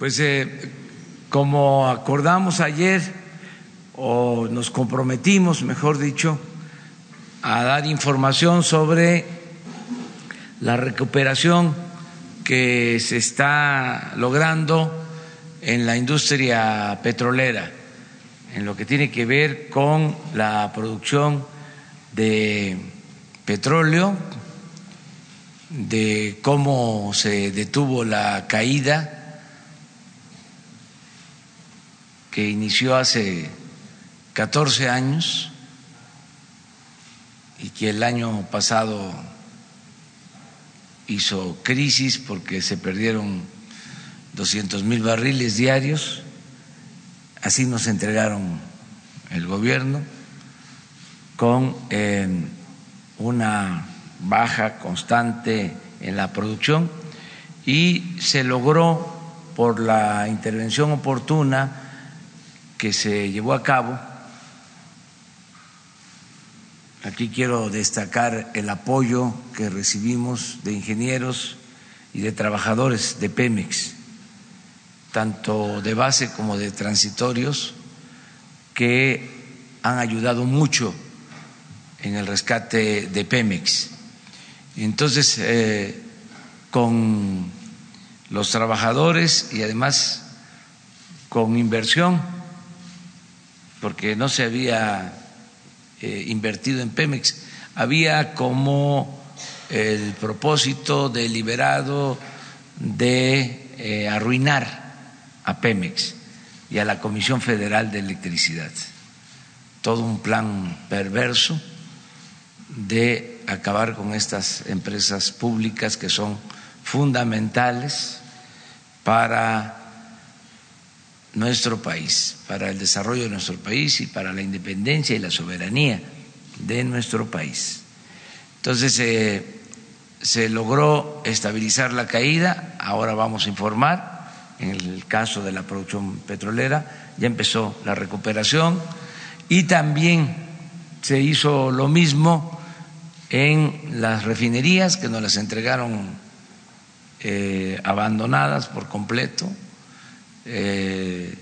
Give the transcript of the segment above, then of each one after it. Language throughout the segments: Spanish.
Pues eh, como acordamos ayer, o nos comprometimos, mejor dicho, a dar información sobre la recuperación que se está logrando en la industria petrolera, en lo que tiene que ver con la producción de petróleo, de cómo se detuvo la caída que inició hace 14 años y que el año pasado hizo crisis porque se perdieron 200 mil barriles diarios, así nos entregaron el gobierno, con eh, una baja constante en la producción y se logró por la intervención oportuna que se llevó a cabo. Aquí quiero destacar el apoyo que recibimos de ingenieros y de trabajadores de Pemex, tanto de base como de transitorios, que han ayudado mucho en el rescate de Pemex. Entonces, eh, con los trabajadores y además con inversión, porque no se había eh, invertido en Pemex, había como el propósito deliberado de eh, arruinar a Pemex y a la Comisión Federal de Electricidad. Todo un plan perverso de acabar con estas empresas públicas que son fundamentales para nuestro país, para el desarrollo de nuestro país y para la independencia y la soberanía de nuestro país. Entonces eh, se logró estabilizar la caída, ahora vamos a informar, en el caso de la producción petrolera, ya empezó la recuperación y también se hizo lo mismo en las refinerías que nos las entregaron eh, abandonadas por completo, eh,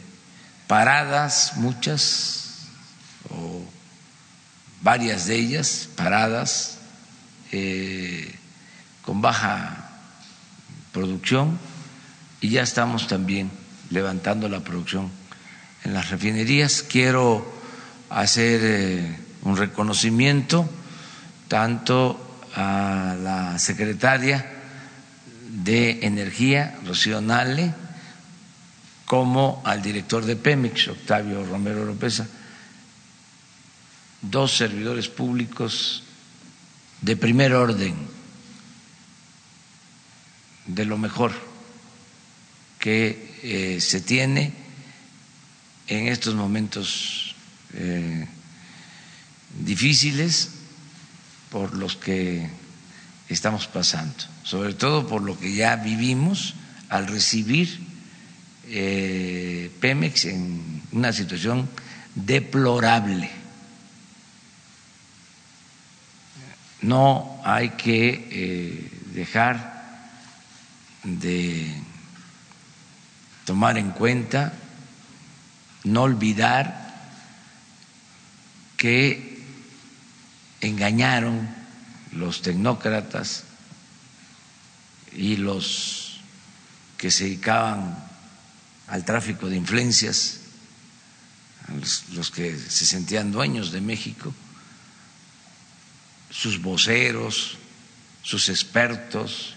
paradas muchas o varias de ellas paradas eh, con baja producción y ya estamos también levantando la producción en las refinerías. Quiero hacer un reconocimiento tanto a la secretaria de Energía, Rocío Nale, como al director de Pemex, Octavio Romero López, dos servidores públicos de primer orden, de lo mejor que eh, se tiene en estos momentos eh, difíciles por los que estamos pasando, sobre todo por lo que ya vivimos al recibir eh, Pemex en una situación deplorable. No hay que eh, dejar de tomar en cuenta, no olvidar que engañaron los tecnócratas y los que se dedicaban al tráfico de influencias, los, que se sentían dueños de México, sus voceros, sus expertos,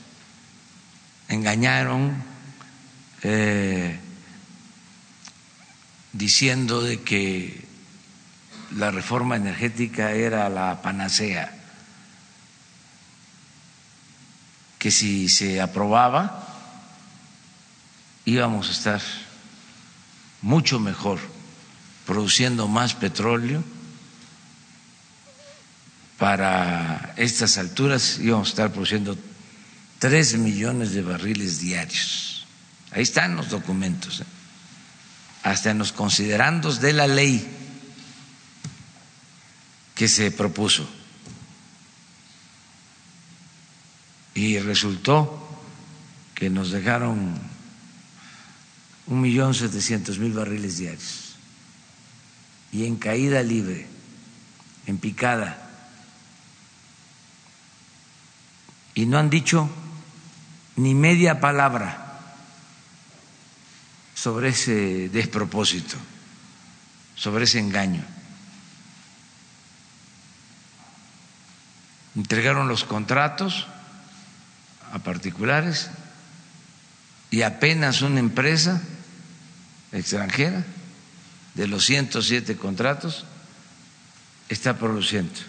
engañaron eh, diciendo de que la reforma energética era la panacea, que si se aprobaba íbamos a estar mucho mejor, produciendo más petróleo. Para estas alturas íbamos a estar produciendo tres millones de barriles diarios. Ahí están los documentos, ¿eh? hasta en los considerandos de la ley que se propuso. Y resultó que nos dejaron un millón setecientos mil barriles diarios y en caída libre, en picada. Y no han dicho ni media palabra sobre ese despropósito, sobre ese engaño. Entregaron los contratos a particulares y apenas una empresa extranjera de los 107 contratos está produciendo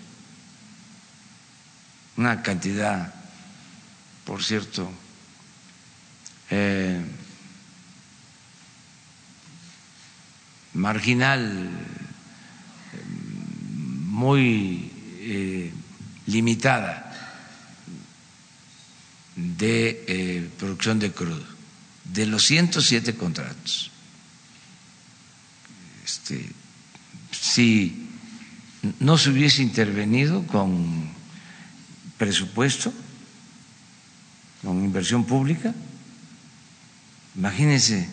una cantidad, por cierto, eh, marginal, muy eh, limitada de eh, producción de crudo, de los 107 contratos. Este, si no se hubiese intervenido con presupuesto, con inversión pública, imagínense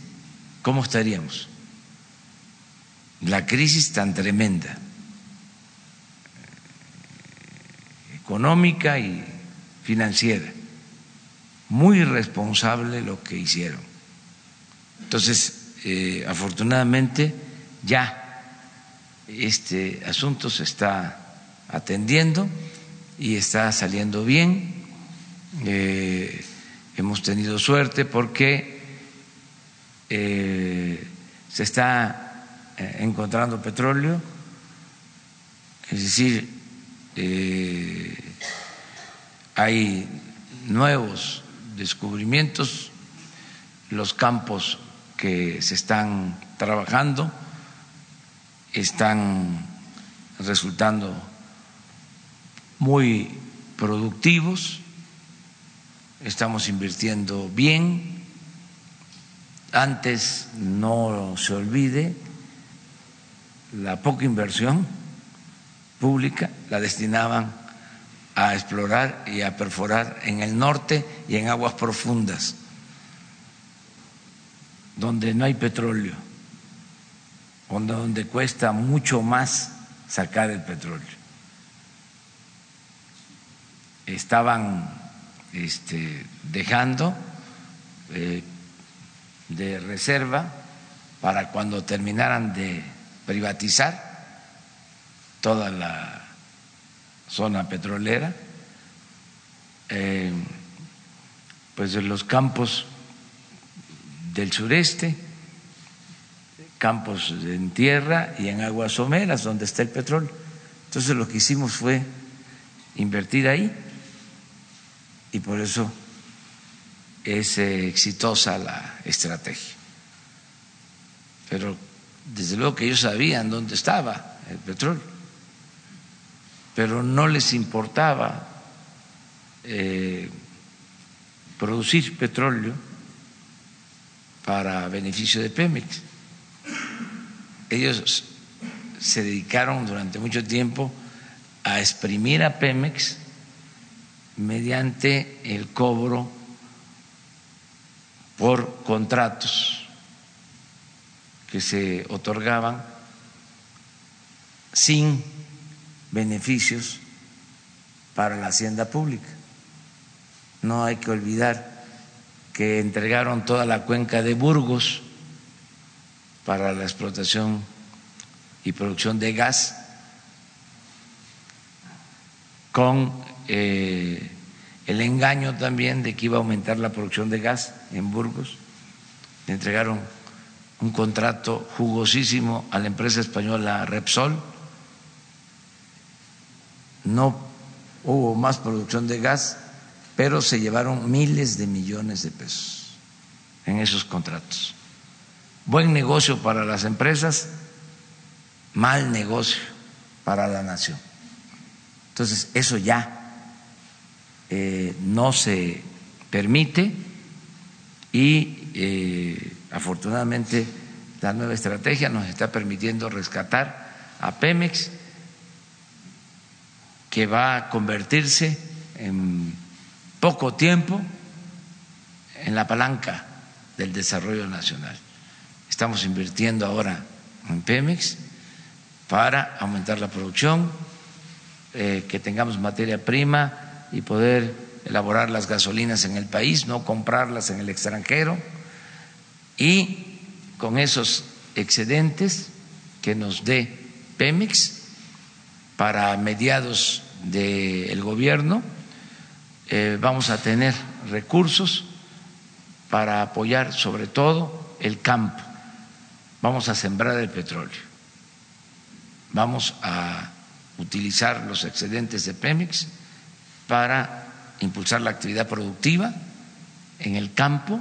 cómo estaríamos. La crisis tan tremenda, económica y financiera. Muy irresponsable lo que hicieron. Entonces, eh, afortunadamente, ya este asunto se está atendiendo y está saliendo bien. Eh, hemos tenido suerte porque eh, se está encontrando petróleo, es decir, hay nuevos descubrimientos, los campos que se están trabajando están resultando muy productivos, estamos invirtiendo bien. Antes, no se olvide, la poca inversión pública la destinaban a explorar y a perforar en el norte y en aguas profundas, donde no hay petróleo donde cuesta mucho más sacar el petróleo. Estaban este, dejando eh, de reserva para cuando terminaran de privatizar toda la zona petrolera, eh, pues los campos del sureste campos en tierra y en aguas someras donde está el petróleo. Entonces lo que hicimos fue invertir ahí y por eso es eh, exitosa la estrategia. Pero desde luego que ellos sabían dónde estaba el petróleo, pero no les importaba eh, producir petróleo para beneficio de Pemex ellos se dedicaron durante mucho tiempo a exprimir a Pemex mediante el cobro por contratos que se otorgaban sin beneficios para la hacienda pública. No hay que olvidar que entregaron toda la cuenca de Burgos para la explotación y producción de gas con eh, el engaño también de que iba a aumentar la producción de gas en Burgos. Le entregaron un contrato jugosísimo a la empresa española Repsol. No hubo más producción de gas, pero se llevaron miles de millones de pesos en esos contratos buen negocio para las empresas, mal negocio para la nación. Entonces, eso ya eh, no se permite y eh, afortunadamente la nueva estrategia nos está permitiendo rescatar a Pemex, que va a convertirse en poco tiempo en la palanca del desarrollo nacional. Estamos invirtiendo ahora en Pemex para aumentar la producción, eh, que tengamos materia prima y poder elaborar las gasolinas en el país, no comprarlas en el extranjero. Y con esos excedentes que nos dé Pemex para mediados del gobierno eh, vamos a tener recursos para apoyar sobre todo el campo. Vamos a sembrar el petróleo. Vamos a utilizar los excedentes de Pemex para impulsar la actividad productiva en el campo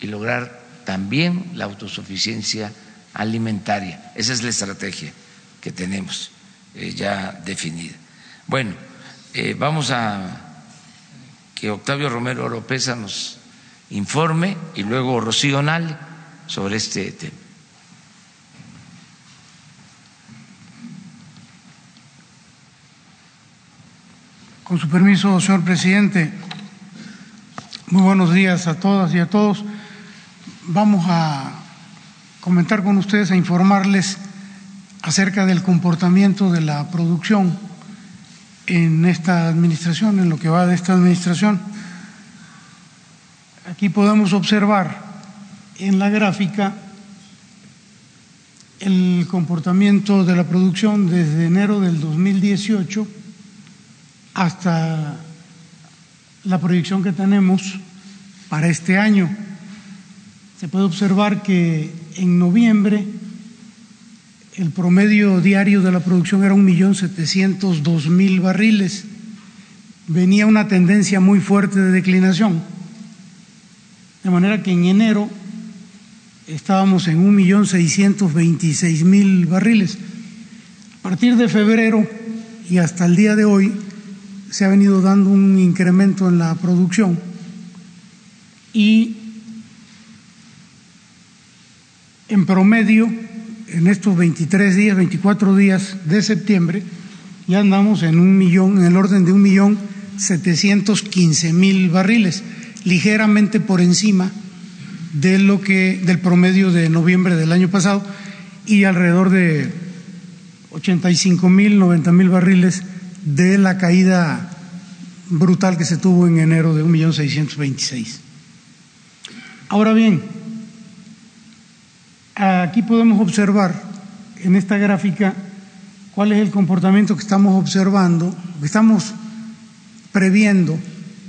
y lograr también la autosuficiencia alimentaria. Esa es la estrategia que tenemos eh, ya definida. Bueno, eh, vamos a que Octavio Romero Oropesa nos informe y luego Rocío Nal sobre este tema. Con su permiso, señor presidente, muy buenos días a todas y a todos. Vamos a comentar con ustedes, a informarles acerca del comportamiento de la producción en esta administración, en lo que va de esta administración. Aquí podemos observar en la gráfica el comportamiento de la producción desde enero del 2018 hasta la proyección que tenemos para este año. Se puede observar que en noviembre el promedio diario de la producción era un millón setecientos dos mil barriles. Venía una tendencia muy fuerte de declinación. De manera que en enero estábamos en un millón seiscientos veintiséis mil barriles. A partir de febrero y hasta el día de hoy se ha venido dando un incremento en la producción y en promedio en estos 23 días, 24 días de septiembre, ya andamos en un millón, en el orden de un millón setecientos quince mil barriles, ligeramente por encima de lo que del promedio de noviembre del año pasado y alrededor de 85 mil, 90 mil barriles de la caída brutal que se tuvo en enero de un millón seiscientos veintiséis. Ahora bien, Aquí podemos observar en esta gráfica cuál es el comportamiento que estamos observando, que estamos previendo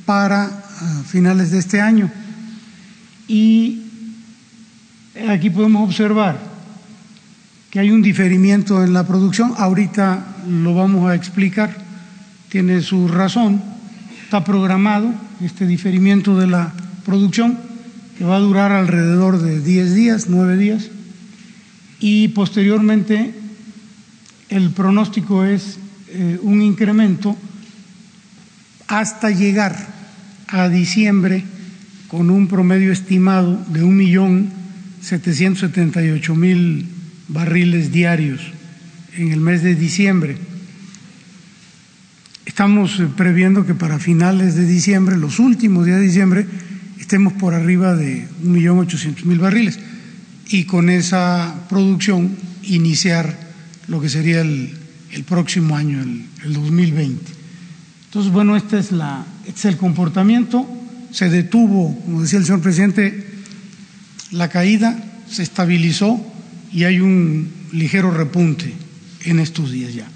para ah, finales de este año. Y aquí podemos observar que hay un diferimiento en la producción. Ahorita lo vamos a explicar, tiene su razón. Está programado este diferimiento de la producción que va a durar alrededor de 10 días, 9 días y posteriormente el pronóstico es eh, un incremento hasta llegar a diciembre con un promedio estimado de un millón setecientos setenta y ocho mil barriles diarios en el mes de diciembre. Estamos eh, previendo que para finales de diciembre, los últimos días de diciembre, estemos por arriba de un millón ochocientos mil barriles y con esa producción iniciar lo que sería el, próximo año, el, el, 2020. Entonces, bueno, este es, la, este es el comportamiento. Se detuvo, como decía el señor presidente, la caída, se estabilizó y hay un ligero repunte en estos días ya.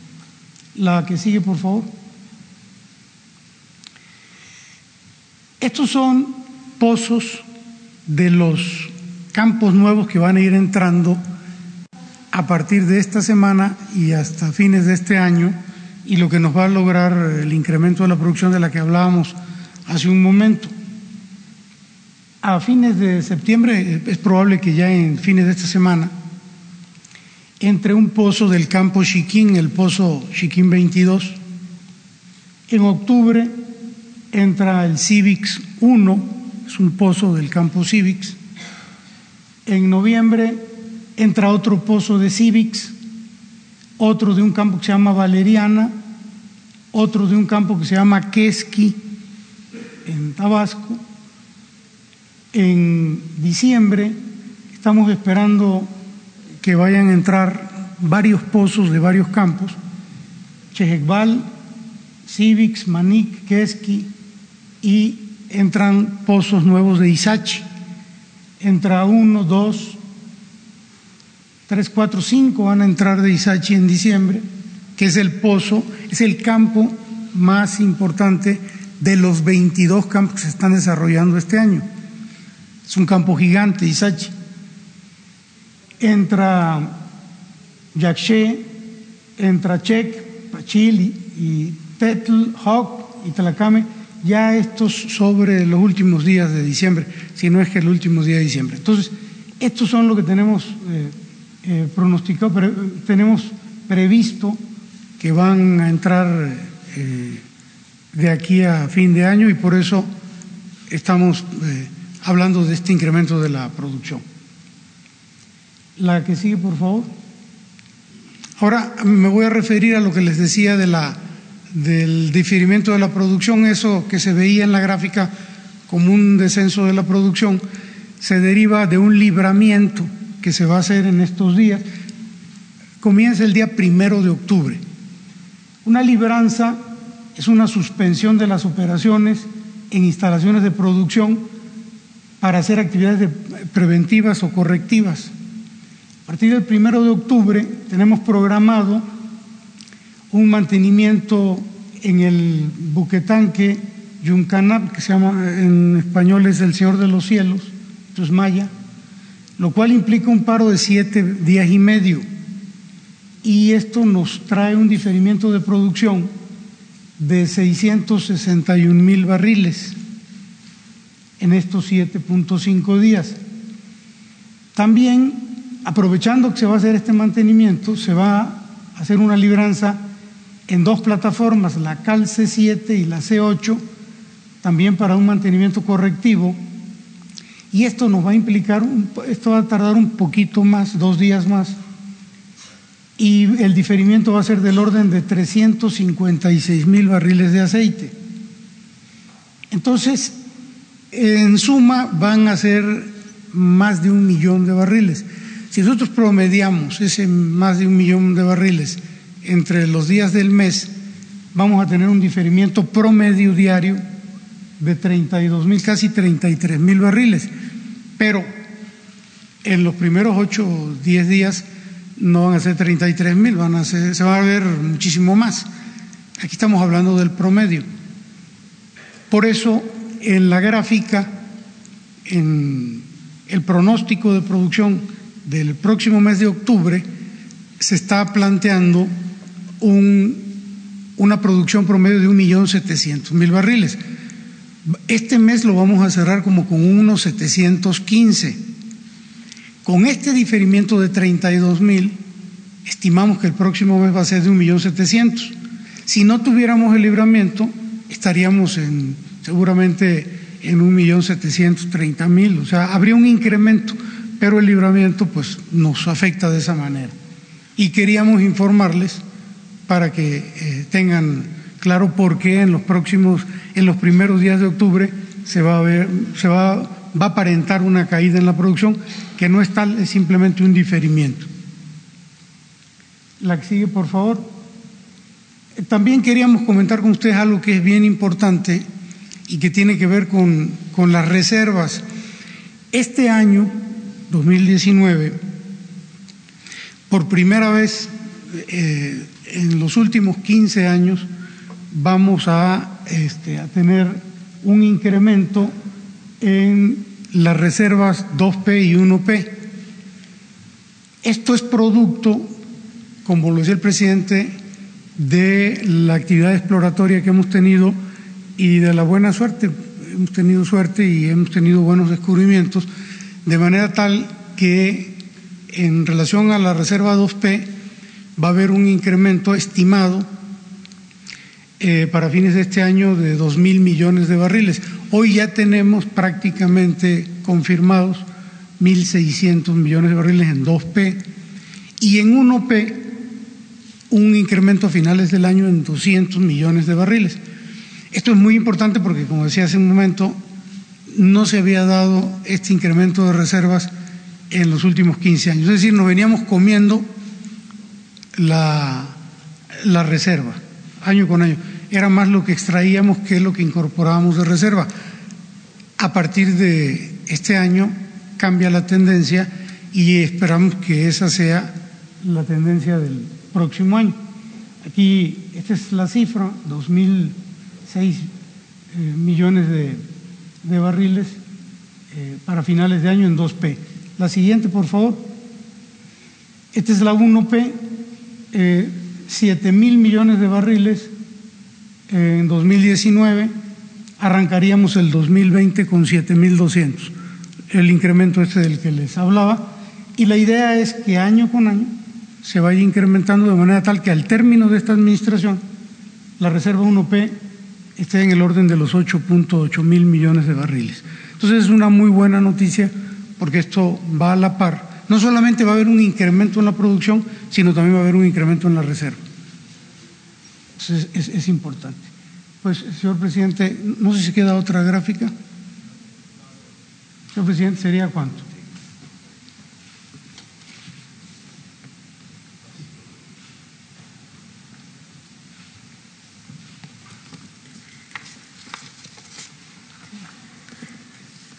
La que sigue, por favor. Estos son pozos de los campos nuevos que van a ir entrando a partir de esta semana y hasta fines de este año y lo que nos va a lograr el incremento de la producción de la que hablábamos hace un momento. A fines de septiembre es probable que ya en fines de esta semana entre un pozo del campo Chiquín, el pozo Chiquín 22. En octubre entra el Civics 1, es un pozo del campo Civics en noviembre entra otro pozo de Civics, otro de un campo que se llama Valeriana, otro de un campo que se llama Quesqui, en Tabasco. En diciembre estamos esperando que vayan a entrar varios pozos de varios campos, Chejekbal, Civics, Manik, Keski, y entran pozos nuevos de Isachi. Entra uno, dos, tres, cuatro, cinco van a entrar de Isachi en diciembre, que es el pozo, es el campo más importante de los 22 campos que se están desarrollando este año. Es un campo gigante, Isachi. Entra Yaxché, entra Chek, Pachil y, Tetl, Hawk y Tlacame, ya estos sobre los últimos días de diciembre, si no es que el último día de diciembre. Entonces, estos son lo que tenemos eh, eh, pronosticado, tenemos previsto que van a entrar eh, de aquí a fin de año y por eso estamos hablando de este incremento de la producción. La que sigue, por favor. Ahora me voy a referir a lo que les decía de la, del diferimiento de la producción, eso que se veía en la gráfica como un descenso de la producción, se deriva de un libramiento que se va a hacer en estos días. Comienza el día primero de octubre. Una libranza es una suspensión de las operaciones en instalaciones de producción para hacer actividades preventivas o correctivas. A partir del primero de octubre tenemos programado un mantenimiento en el buquetanque Yuncanap, que se llama en español es el Señor de los Cielos, esto es maya, lo cual implica un paro de siete días y medio. Y esto nos trae un diferimiento de producción de 661 mil barriles en estos 7.5 días. También aprovechando que se va a hacer este mantenimiento, se va a hacer una libranza en dos plataformas, la CAL C7 y la C8, también para un mantenimiento correctivo. Y esto nos va a implicar, esto va a tardar un poquito más, dos días más, y el diferimiento va a ser del orden de 356 mil barriles de aceite. Entonces, en suma van a ser más de un millón de barriles. Si nosotros promediamos ese más de un millón de barriles entre los días del mes, vamos a tener un diferimiento promedio diario de 32 mil, casi 33 mil barriles. Pero en los primeros 8 o 10 días no van a ser 33 mil, van a ser, se va a ver muchísimo más. Aquí estamos hablando del promedio. Por eso, en la gráfica, en el pronóstico de producción del próximo mes de octubre se está planteando un, una producción promedio de 1.700.000 barriles. Este mes lo vamos a cerrar como con unos 715. Con este diferimiento de 32.000, estimamos que el próximo mes va a ser de 1.700.000. Si no tuviéramos el libramiento, estaríamos en, seguramente en 1.730.000, o sea, habría un incremento pero el libramiento pues nos afecta de esa manera. Y queríamos informarles para que eh, tengan claro por qué en los próximos, en los primeros días de octubre se va a ver, se va, va a aparentar una caída en la producción que no es tal, es simplemente un diferimiento. La que sigue, por favor. También queríamos comentar con ustedes algo que es bien importante y que tiene que ver con, con las reservas. Este año 2019, por primera vez eh, en los últimos 15 años vamos a, este, a tener un incremento en las reservas 2P y 1P. Esto es producto, como lo decía el presidente, de la actividad exploratoria que hemos tenido y de la buena suerte. Hemos tenido suerte y hemos tenido buenos descubrimientos de manera tal que en relación a la reserva 2P va a haber un incremento estimado eh, para fines de este año de dos mil millones de barriles. Hoy ya tenemos prácticamente confirmados 1.600 millones de barriles en 2P y en 1P un incremento a finales del año en 200 millones de barriles. Esto es muy importante porque, como decía hace un momento, no se había dado este incremento de reservas en los últimos 15 años. Es decir, nos veníamos comiendo la, reserva año con año. Era más lo que extraíamos que lo que incorporábamos de reserva. A partir de este año cambia la tendencia y esperamos que esa sea la tendencia del próximo año. Aquí, esta es la cifra, 2.006 eh, millones de, de barriles eh, para finales de año en 2P. La siguiente, por favor. Esta es la 1P, eh, 7 mil millones de barriles eh, en 2019. Arrancaríamos el 2020 con 7 mil 200, el incremento este del que les hablaba. Y la idea es que año con año se vaya incrementando de manera tal que al término de esta administración la reserva 1P esté en el orden de los 8.8 mil millones de barriles. Entonces es una muy buena noticia porque esto va a la par. No solamente va a haber un incremento en la producción, sino también va a haber un incremento en la reserva. Es, es importante. Pues, señor presidente, no sé si queda otra gráfica. Señor presidente, ¿sería cuánto?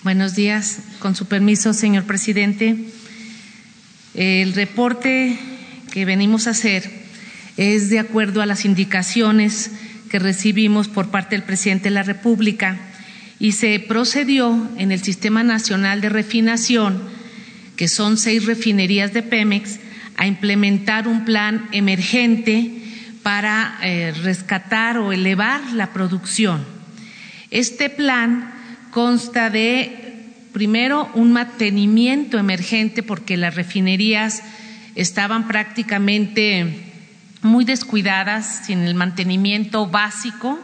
Buenos días. Con su permiso, señor presidente. El reporte que venimos a hacer es de acuerdo a las indicaciones que recibimos por parte del presidente de la República y se procedió en el Sistema Nacional de Refinación, que son seis refinerías de Pemex, a implementar un plan emergente para eh, rescatar o elevar la producción. Este plan consta de, primero, un mantenimiento emergente porque las refinerías estaban prácticamente muy descuidadas, sin el mantenimiento básico.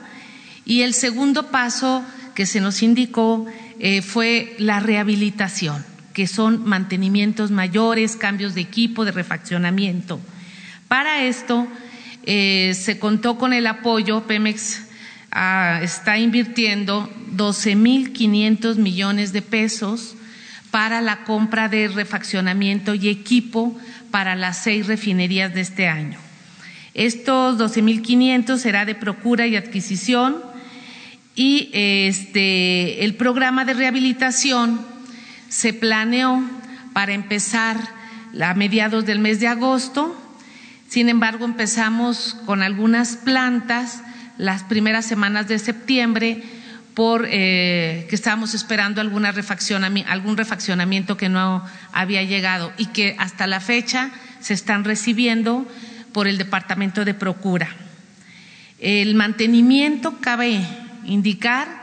Y el segundo paso que se nos indicó eh, fue la rehabilitación, que son mantenimientos mayores, cambios de equipo, de refaccionamiento. Para esto eh, se contó con el apoyo, Pemex Está invirtiendo 12.500 millones de pesos para la compra de refaccionamiento y equipo para las seis refinerías de este año. Estos 12.500 será de procura y adquisición y este, el programa de rehabilitación se planeó para empezar a mediados del mes de agosto. Sin embargo, empezamos con algunas plantas las primeras semanas de septiembre por eh, que estábamos esperando alguna algún refaccionamiento que no había llegado y que hasta la fecha se están recibiendo por el Departamento de Procura. El mantenimiento cabe indicar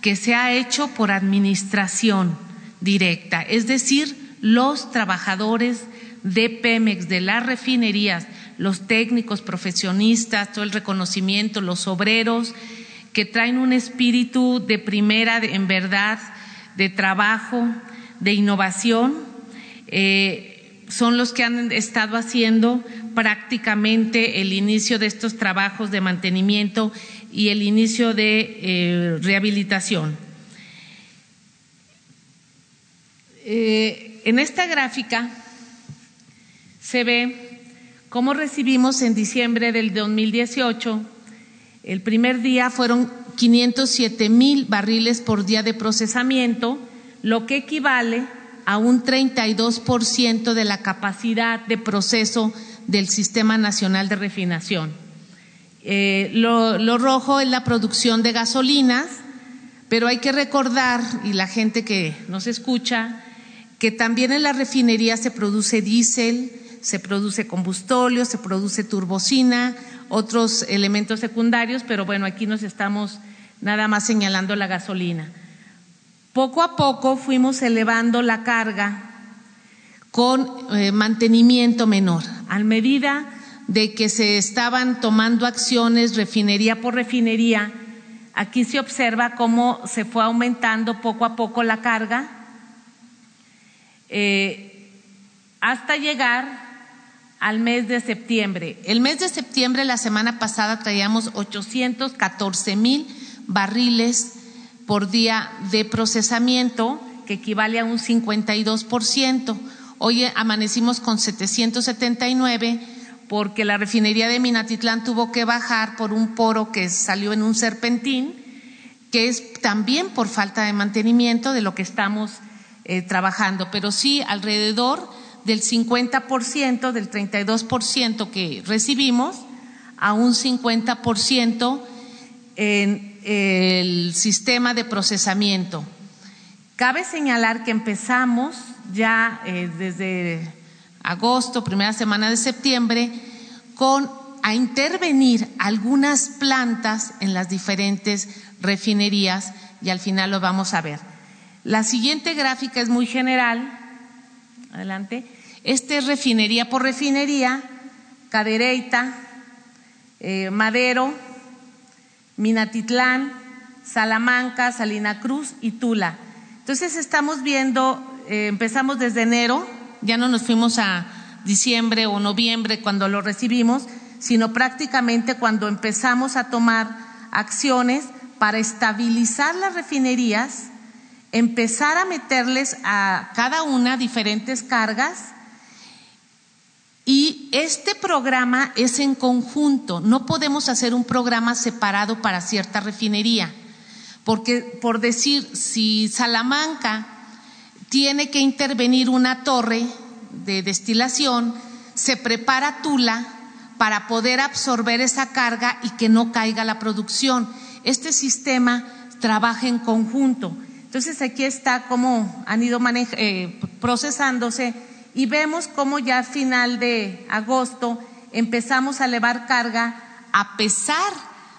que se ha hecho por administración directa, es decir, los trabajadores de Pemex, de las refinerías, los técnicos, profesionistas, todo el reconocimiento, los obreros, que traen un espíritu de primera, en verdad, de trabajo, de innovación, eh, son los que han estado haciendo prácticamente el inicio de estos trabajos de mantenimiento y el inicio de eh, rehabilitación. Eh, en esta gráfica se ve ¿Cómo recibimos en diciembre del 2018? El primer día fueron 507 mil barriles por día de procesamiento, lo que equivale a un 32% de la capacidad de proceso del Sistema Nacional de Refinación. Eh, lo, lo rojo es la producción de gasolinas, pero hay que recordar, y la gente que nos escucha, que también en la refinería se produce diésel, se produce combustóleo, se produce turbocina, otros elementos secundarios, pero bueno, aquí nos estamos nada más señalando la gasolina. Poco a poco fuimos elevando la carga con eh, mantenimiento menor, a medida de que se estaban tomando acciones refinería por refinería, aquí se observa cómo se fue aumentando poco a poco la carga eh, hasta llegar al mes de septiembre. El mes de septiembre, la semana pasada, traíamos 814 mil barriles por día de procesamiento, que equivale a un 52%. Hoy amanecimos con 779 porque la refinería de Minatitlán tuvo que bajar por un poro que salió en un serpentín, que es también por falta de mantenimiento de lo que estamos eh, trabajando, pero sí alrededor del 50%, del 32% que recibimos, a un 50% en el sistema de procesamiento. Cabe señalar que empezamos ya eh, desde agosto, primera semana de septiembre, con a intervenir algunas plantas en las diferentes refinerías y al final lo vamos a ver. La siguiente gráfica es muy general. Adelante. Este es refinería por refinería, Cadereyta, eh, Madero, Minatitlán, Salamanca, Salina Cruz y Tula. Entonces estamos viendo, eh, empezamos desde enero, ya no nos fuimos a diciembre o noviembre cuando lo recibimos, sino prácticamente cuando empezamos a tomar acciones para estabilizar las refinerías, empezar a meterles a cada una diferentes cargas y este programa es en conjunto, no podemos hacer un programa separado para cierta refinería, porque por decir, si Salamanca tiene que intervenir una torre de destilación, se prepara Tula para poder absorber esa carga y que no caiga la producción. Este sistema trabaja en conjunto. Entonces aquí está cómo han ido eh, procesándose y vemos cómo ya a final de agosto empezamos a elevar carga a pesar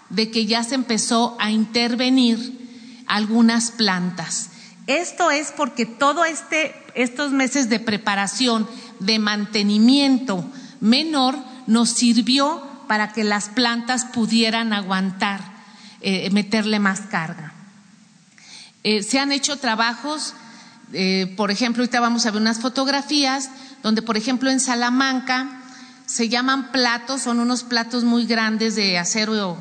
de que ya se empezó a intervenir algunas plantas. Esto es porque todo este estos meses de preparación, de mantenimiento menor nos sirvió para que las plantas pudieran aguantar, eh, meterle más carga. Eh, se han hecho trabajos eh, por ejemplo, ahorita vamos a ver unas fotografías donde, por ejemplo, en Salamanca se llaman platos, son unos platos muy grandes de acero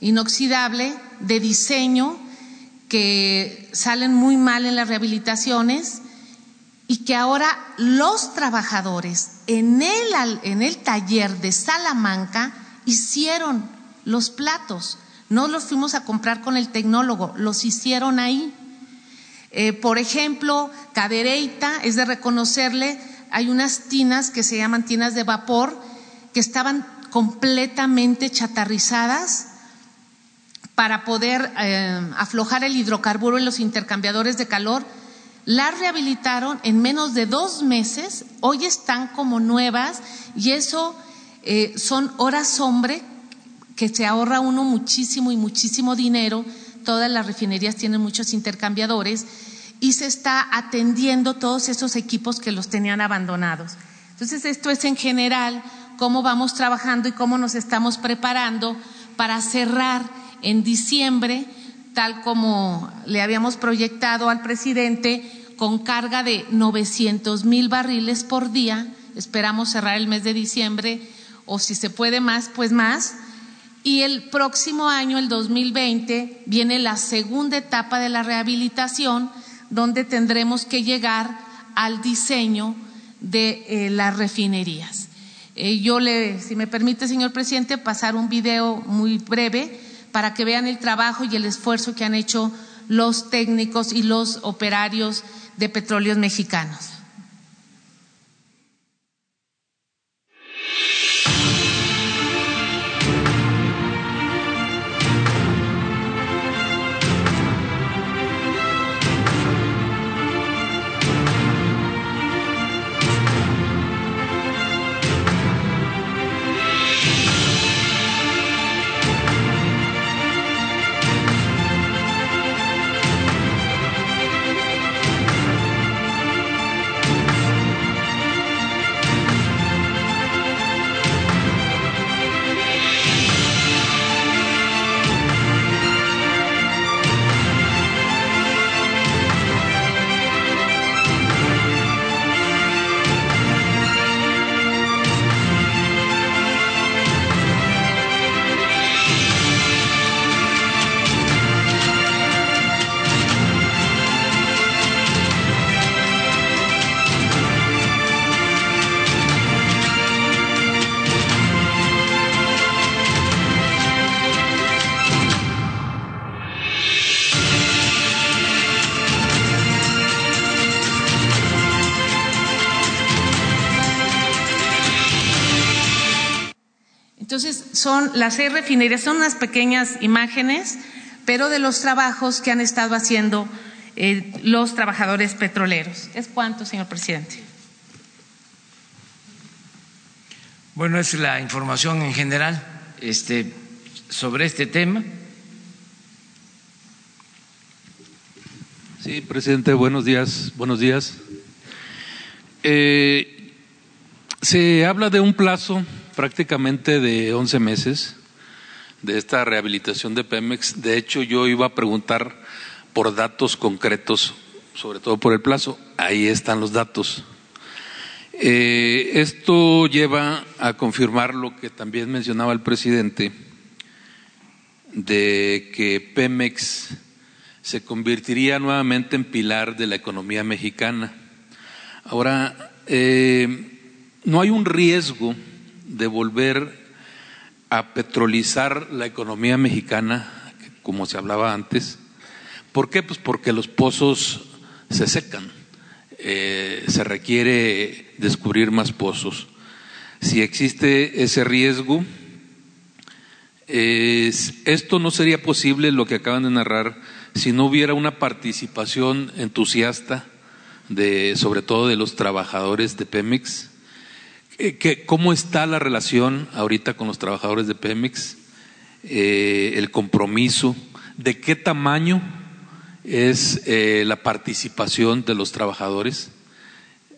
inoxidable, de diseño, que salen muy mal en las rehabilitaciones y que ahora los trabajadores en el, en el taller de Salamanca hicieron los platos. No los fuimos a comprar con el tecnólogo, los hicieron ahí. Eh, por ejemplo, Cadereyta, es de reconocerle, hay unas tinas que se llaman tinas de vapor que estaban completamente chatarrizadas para poder eh, aflojar el hidrocarburo en los intercambiadores de calor. Las rehabilitaron en menos de dos meses, hoy están como nuevas y eso eh, son horas hombre que se ahorra uno muchísimo y muchísimo dinero todas las refinerías tienen muchos intercambiadores y se está atendiendo todos esos equipos que los tenían abandonados. Entonces, esto es en general cómo vamos trabajando y cómo nos estamos preparando para cerrar en diciembre, tal como le habíamos proyectado al presidente, con carga de 900 mil barriles por día. Esperamos cerrar el mes de diciembre o si se puede más, pues más y el próximo año, el 2020, viene la segunda etapa de la rehabilitación, donde tendremos que llegar al diseño de eh, las refinerías. Eh, yo le, si me permite, señor presidente, pasar un video muy breve para que vean el trabajo y el esfuerzo que han hecho los técnicos y los operarios de petróleos mexicanos. Son las seis refinerías, son unas pequeñas imágenes, pero de los trabajos que han estado haciendo eh, los trabajadores petroleros. ¿Es cuánto, señor presidente? Bueno, es la información en general este, sobre este tema. Sí, presidente, buenos días. Buenos días. Eh, se habla de un plazo prácticamente de 11 meses de esta rehabilitación de Pemex. De hecho, yo iba a preguntar por datos concretos, sobre todo por el plazo. Ahí están los datos. Eh, esto lleva a confirmar lo que también mencionaba el presidente, de que Pemex se convertiría nuevamente en pilar de la economía mexicana. Ahora, eh, no hay un riesgo de volver a petrolizar la economía mexicana, como se hablaba antes. ¿Por qué? Pues porque los pozos se secan, eh, se requiere descubrir más pozos. Si existe ese riesgo, esto no sería posible, lo que acaban de narrar, si no hubiera una participación entusiasta de, sobre todo de los trabajadores de Pemex. ¿Cómo está la relación ahorita con los trabajadores de Pemex? Eh, el compromiso, ¿de qué tamaño es eh, la participación de los trabajadores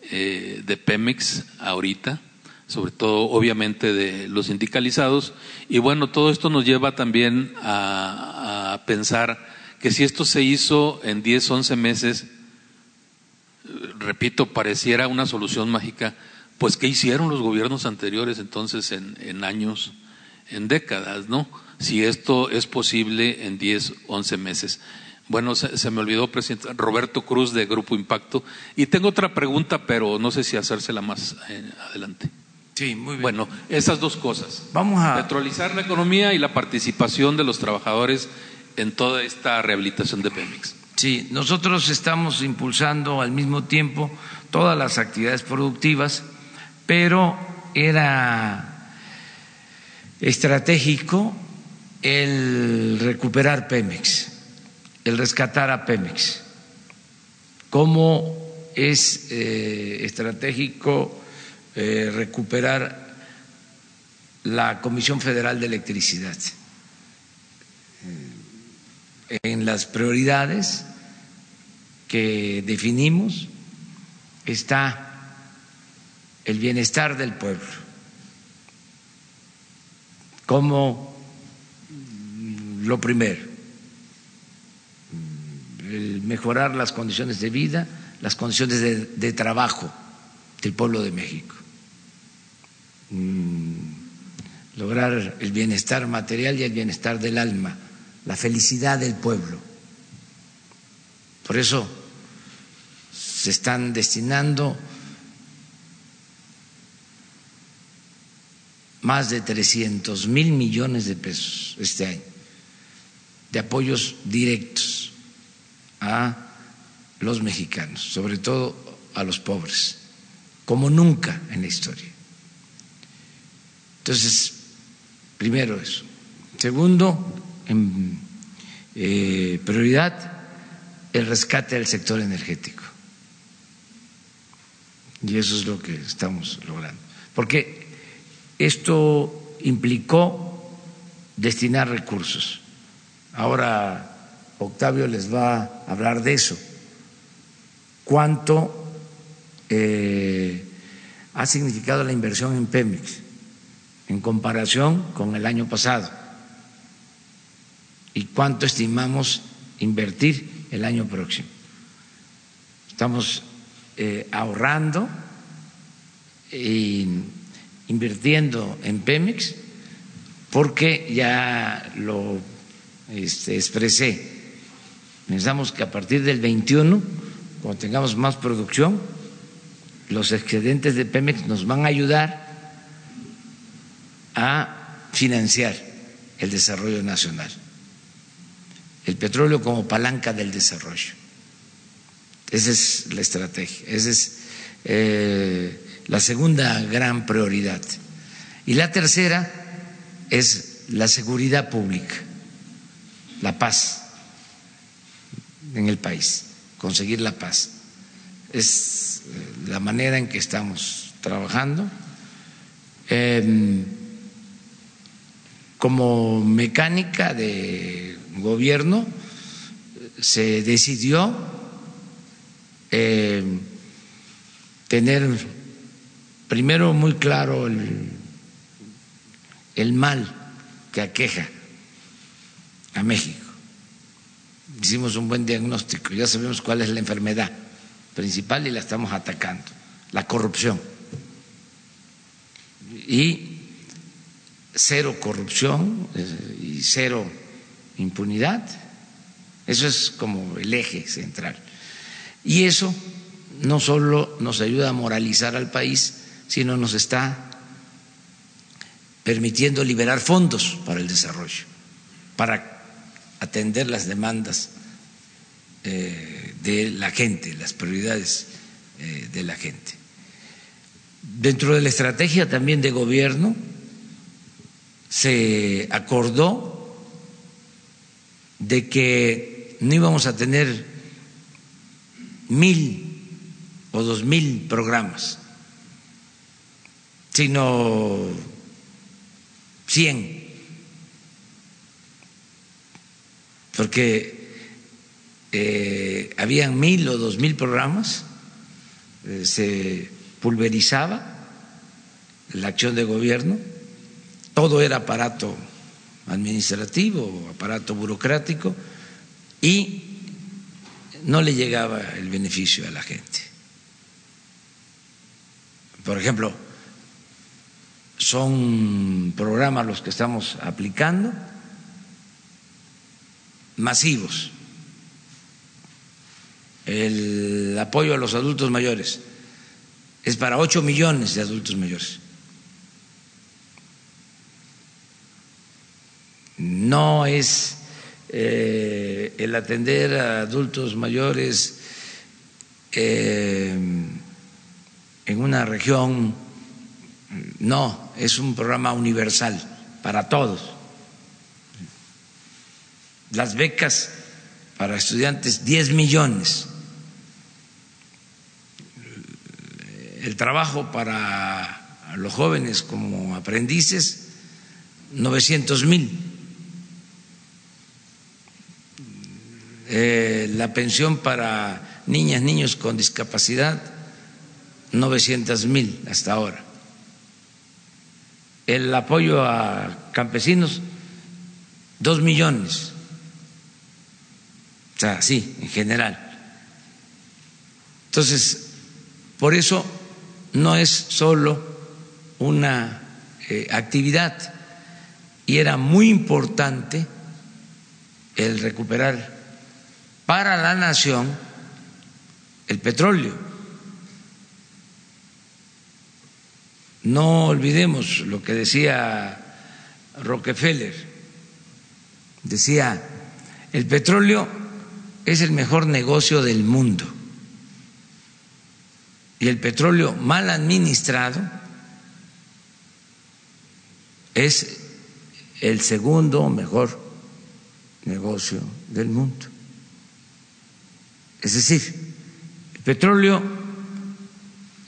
eh, de Pemex ahorita? sobre todo obviamente de los sindicalizados. Y bueno, todo esto nos lleva también a, pensar que si esto se hizo en 10, 11 meses, repito, pareciera una solución mágica, pues ¿qué hicieron los gobiernos anteriores entonces en, años, en décadas, no? Si esto es posible en 10, 11 meses. Bueno, se, me olvidó, presidente, Roberto Cruz de Grupo Impacto. Y tengo otra pregunta, pero no sé si hacérsela más eh, adelante. Sí, muy bien. Bueno, esas dos cosas. Vamos a petrolizar la economía y la participación de los trabajadores en toda esta rehabilitación de Pemex. Sí, nosotros estamos impulsando al mismo tiempo todas las actividades productivas, pero era estratégico el recuperar Pemex, el rescatar a Pemex. ¿Cómo es eh, estratégico eh, recuperar la Comisión Federal de Electricidad. Eh, en las prioridades que definimos está el bienestar del pueblo como lo primero, el mejorar las condiciones de vida, las condiciones de trabajo del pueblo de México. Mm, lograr el bienestar material y el bienestar del alma, la felicidad del pueblo. Por eso se están destinando más de 300 mil millones de pesos este año de apoyos directos a los mexicanos, sobre todo a los pobres, como nunca en la historia. Entonces, primero eso. Segundo, en eh, prioridad, el rescate del sector energético. Y eso es lo que estamos logrando. Porque esto implicó destinar recursos. Ahora Octavio les va a hablar de eso. ¿Cuánto eh, ha significado la inversión en Pemex? en comparación con el año pasado y cuánto estimamos invertir el año próximo. Estamos eh, ahorrando e invirtiendo en Pemex porque ya lo este, expresé. Pensamos que a partir del 21, cuando tengamos más producción, los excedentes de Pemex nos van a ayudar a financiar el desarrollo nacional, el petróleo como palanca del desarrollo. Esa es la estrategia, esa es eh, la segunda gran prioridad. Y la tercera es la seguridad pública, la paz en el país, conseguir la paz. Es eh, la manera en que estamos trabajando. Em, como mecánica de gobierno se decidió em, tener primero muy claro el, el mal que aqueja a México. Hicimos un buen diagnóstico, ya sabemos cuál es la enfermedad principal y la estamos atacando, la corrupción. Y cero corrupción eh, y cero impunidad. Eso es como el eje central. Y eso no solo nos ayuda a moralizar al país, sino nos está permitiendo liberar fondos para el desarrollo, para atender las demandas eh, de la gente, las prioridades eh, de la gente. Dentro de la estrategia también de gobierno se acordó de que no íbamos a tener mil o dos mil programas, sino cien, porque eh, habían mil o dos mil programas, eh, se pulverizaba la acción de gobierno, todo era aparato administrativo, aparato burocrático, y no le llegaba el beneficio a la gente. Por ejemplo, son programas los que estamos aplicando, masivos. El apoyo a los adultos mayores es para 8 millones de adultos mayores. No es eh, el atender a adultos mayores eh, en una región, no, es un programa universal para todos. Las becas para estudiantes, 10 millones. El trabajo para los jóvenes como aprendices, 900 mil. Eh, la pensión para niñas, niños con discapacidad, 900 mil hasta ahora el apoyo a campesinos, dos millones. O sea, sí, en general. Entonces, por eso no es solo una eh, actividad y era muy importante el recuperar para la nación el petróleo No olvidemos lo que decía Rockefeller. Decía, el petróleo es el mejor negocio del mundo. Y el petróleo mal administrado es el segundo mejor negocio del mundo. Es decir, el petróleo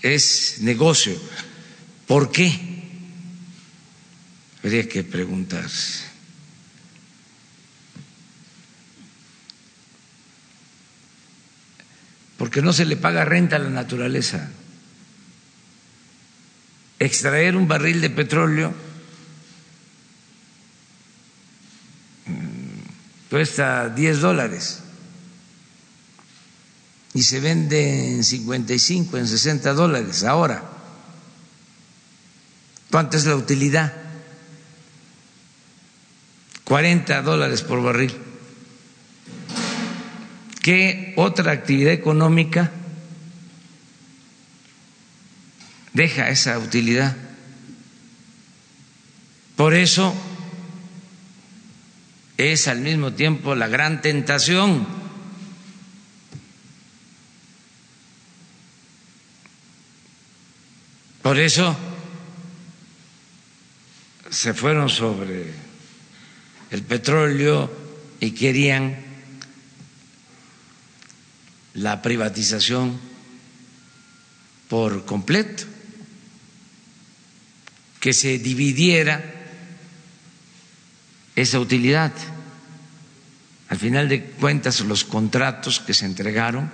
es negocio ¿Por qué? Habría que preguntarse. Porque no se le paga renta a la naturaleza. Extraer un barril de petróleo mm, cuesta 10 dólares y se vende en 55, en 60 dólares ahora. ¿Cuánta es la utilidad? 40 dólares por barril. ¿Qué otra actividad económica deja esa utilidad? Por eso es al mismo tiempo la gran tentación. Por eso se fueron sobre el petróleo y querían la privatización por completo, que se dividiera esa utilidad. Al final de cuentas, los contratos que se entregaron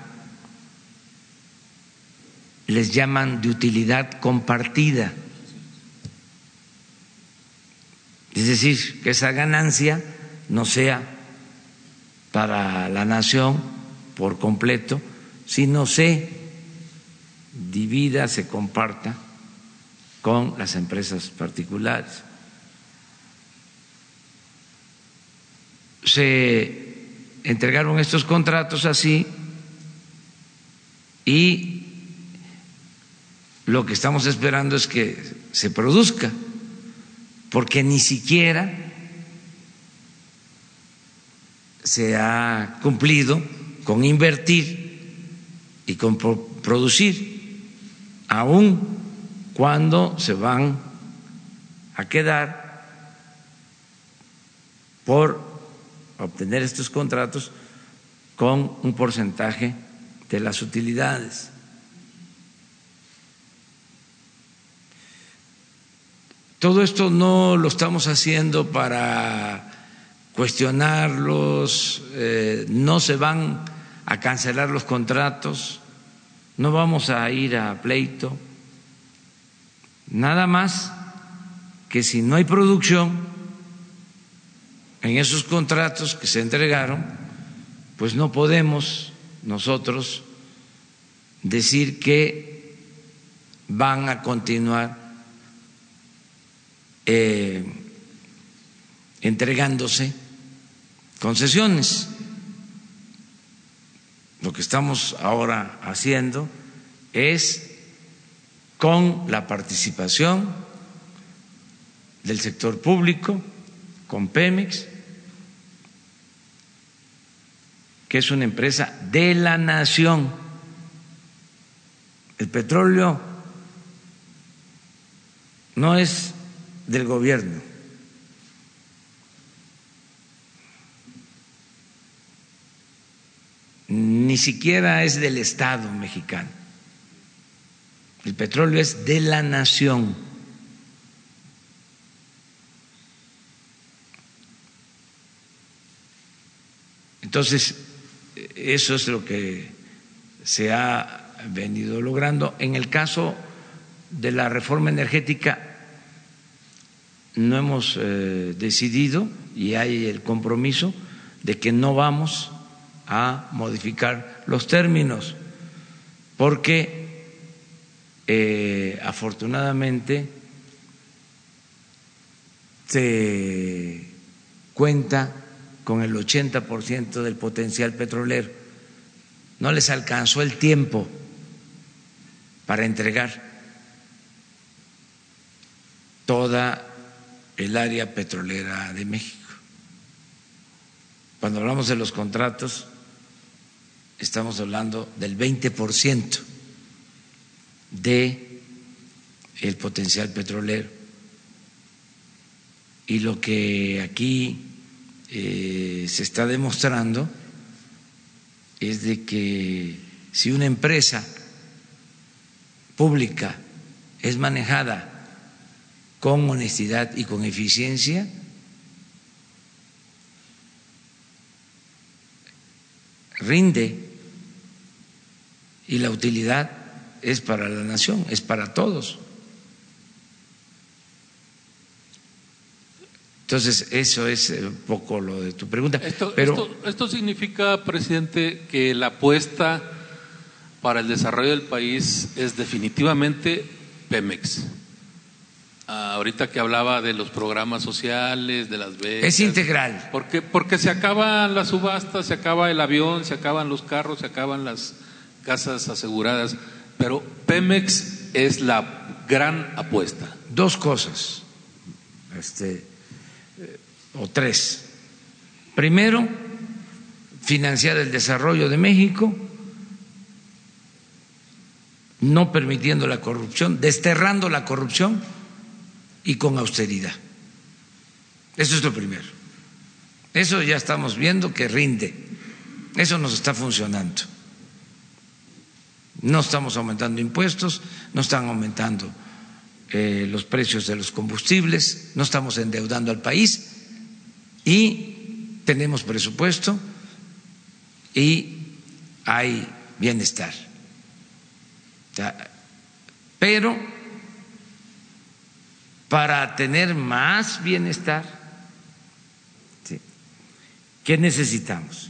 les llaman de utilidad compartida. Es decir, que esa ganancia no sea para la nación por completo, sino se divida, se comparta con las empresas particulares. Se entregaron estos contratos así y lo que estamos esperando es que se produzca, porque ni siquiera se ha cumplido con invertir y con producir, aun cuando se van a quedar por obtener estos contratos con un porcentaje de las utilidades. Todo esto no lo estamos haciendo para cuestionarlos, eh, no se van a cancelar los contratos, no vamos a ir a pleito, nada más que si no hay producción en esos contratos que se entregaron, pues no podemos nosotros decir que van a continuar eh, entregándose concesiones. Lo que estamos ahora haciendo es con la participación del sector público, con Pemex, que es una empresa de la nación. El petróleo no es del gobierno. Ni siquiera es del Estado mexicano. El petróleo es de la nación. Entonces, eso es lo que se ha venido logrando. En el caso de la reforma energética, no hemos eh, decidido y hay el compromiso de que no vamos a modificar los términos, porque eh, afortunadamente se cuenta con el 80% del potencial petrolero. No les alcanzó el tiempo para entregar toda el área petrolera de México. Cuando hablamos de los contratos, estamos hablando del 20% de el potencial petrolero. Y lo que aquí eh, se está demostrando es de que si una empresa pública es manejada con honestidad y con eficiencia, rinde y la utilidad es para la nación, es para todos. Entonces, eso es un poco lo de tu pregunta. Esto, Pero, esto, significa, presidente, que la apuesta para el desarrollo del país es definitivamente Pemex. Ah, ahorita que hablaba de los programas sociales, de las becas. Es integral. Porque, porque se acaban las subastas, se acaba el avión, se acaban los carros, se acaban las casas aseguradas. Pero Pemex es la gran apuesta. Dos cosas. Este o tres. Primero, financiar el desarrollo de México, no permitiendo la corrupción, desterrando la corrupción y con austeridad. Eso es lo primero. Eso ya estamos viendo que rinde. Eso nos está funcionando. No estamos aumentando impuestos, no están aumentando eh, los precios de los combustibles, no estamos endeudando al país y tenemos presupuesto y hay bienestar. Pero para tener más bienestar, ¿qué necesitamos?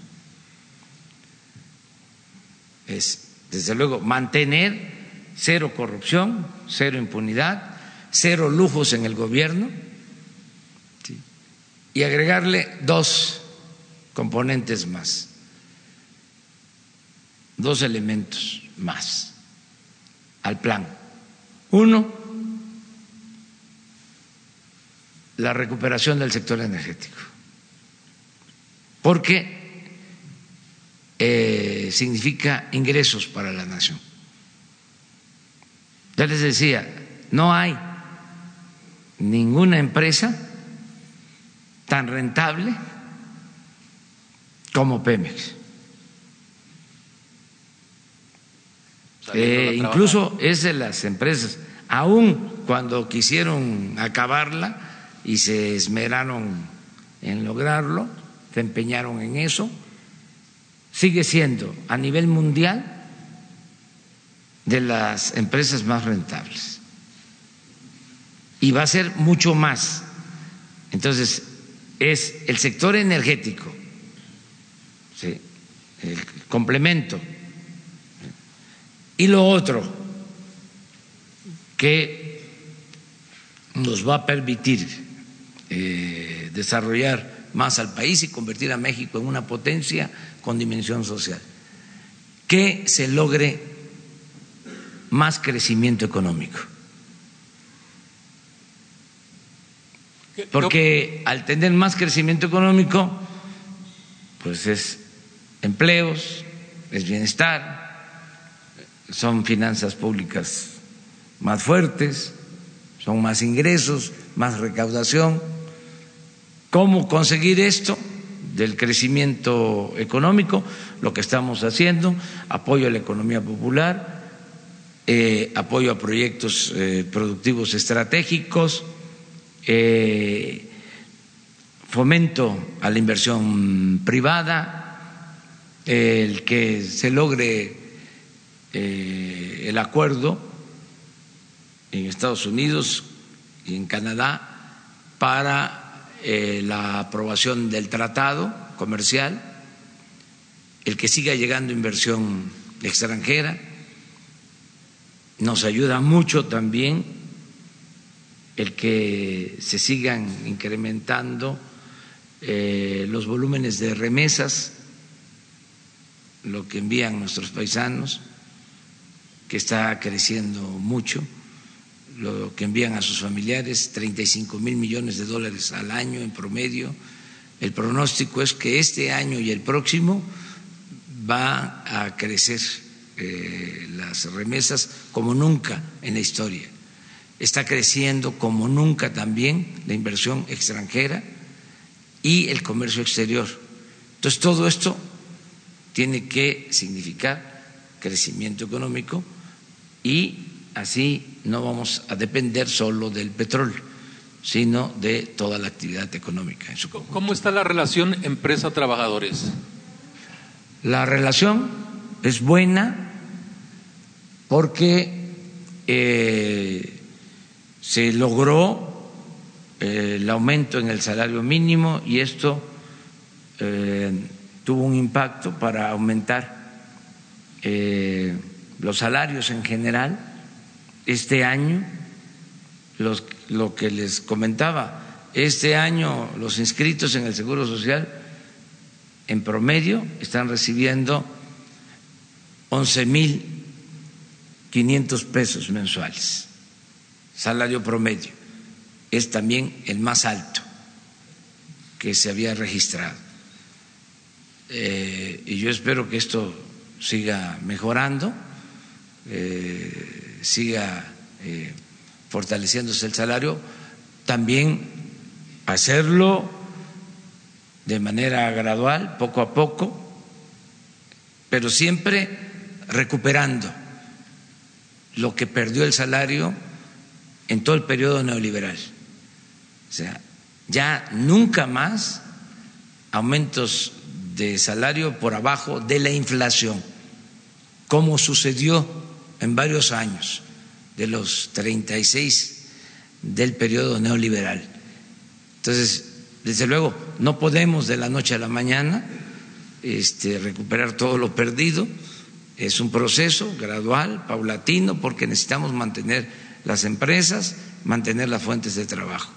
Es, desde luego, mantener cero corrupción, cero impunidad, cero lujos en el gobierno y agregarle dos componentes más, dos elementos más al plan. Uno, la recuperación del sector energético, porque eh, significa ingresos para la nación. Ya les decía, no hay ninguna empresa tan rentable como Pemex. Eh, incluso es de las empresas, aun cuando quisieron acabarla y se esmeraron en lograrlo, se empeñaron en eso, sigue siendo a nivel mundial de las empresas más rentables. Y va a ser mucho más. Entonces, es el sector energético, el complemento. Y lo otro que nos va a permitir eh, desarrollar más al país y convertir a México en una potencia con dimensión social. Que se logre más crecimiento económico. Porque al tener más crecimiento económico, pues es empleos, es bienestar, son finanzas públicas más fuertes, son más ingresos, más recaudación. ¿Cómo conseguir esto? Del crecimiento económico, lo que estamos haciendo, apoyo a la economía popular, eh, apoyo a proyectos eh, productivos estratégicos, eh, fomento a la inversión privada, el que se logre el acuerdo en Estados Unidos y en Canadá para la aprobación del tratado comercial, el que siga llegando inversión extranjera. Nos ayuda mucho también el que se sigan incrementando eh, los volúmenes de remesas, lo que envían nuestros paisanos, que está creciendo mucho, lo que envían a sus familiares, 35 mil millones de dólares al año en promedio. El pronóstico es que este año y el próximo va a crecer eh, las remesas como nunca en la historia. Está creciendo como nunca también la inversión extranjera y el comercio exterior. Entonces, todo esto tiene que significar crecimiento económico y así no vamos a depender solo del petróleo, sino de toda la actividad económica. En su ¿Cómo está la relación empresa-trabajadores? La relación es buena porque eh, se logró eh, el aumento en el salario mínimo y esto eh, tuvo un impacto para aumentar los salarios en general. Este año, lo que les comentaba, este año los inscritos en el Seguro Social en promedio están recibiendo once mil 500 pesos mensuales, salario promedio. Es también el más alto que se había registrado. Eh, y yo espero que esto siga mejorando, eh, siga eh, fortaleciéndose el salario. También hacerlo de manera gradual, poco a poco, pero siempre recuperando lo que perdió el salario en todo el periodo neoliberal. O sea, ya nunca más aumentos de salario por abajo de la inflación, como sucedió en varios años de los 36 del periodo neoliberal. Entonces, desde luego, no podemos de la noche a la mañana este, recuperar todo lo perdido. Es un proceso gradual, paulatino, porque necesitamos mantener las empresas, mantener las fuentes de trabajo.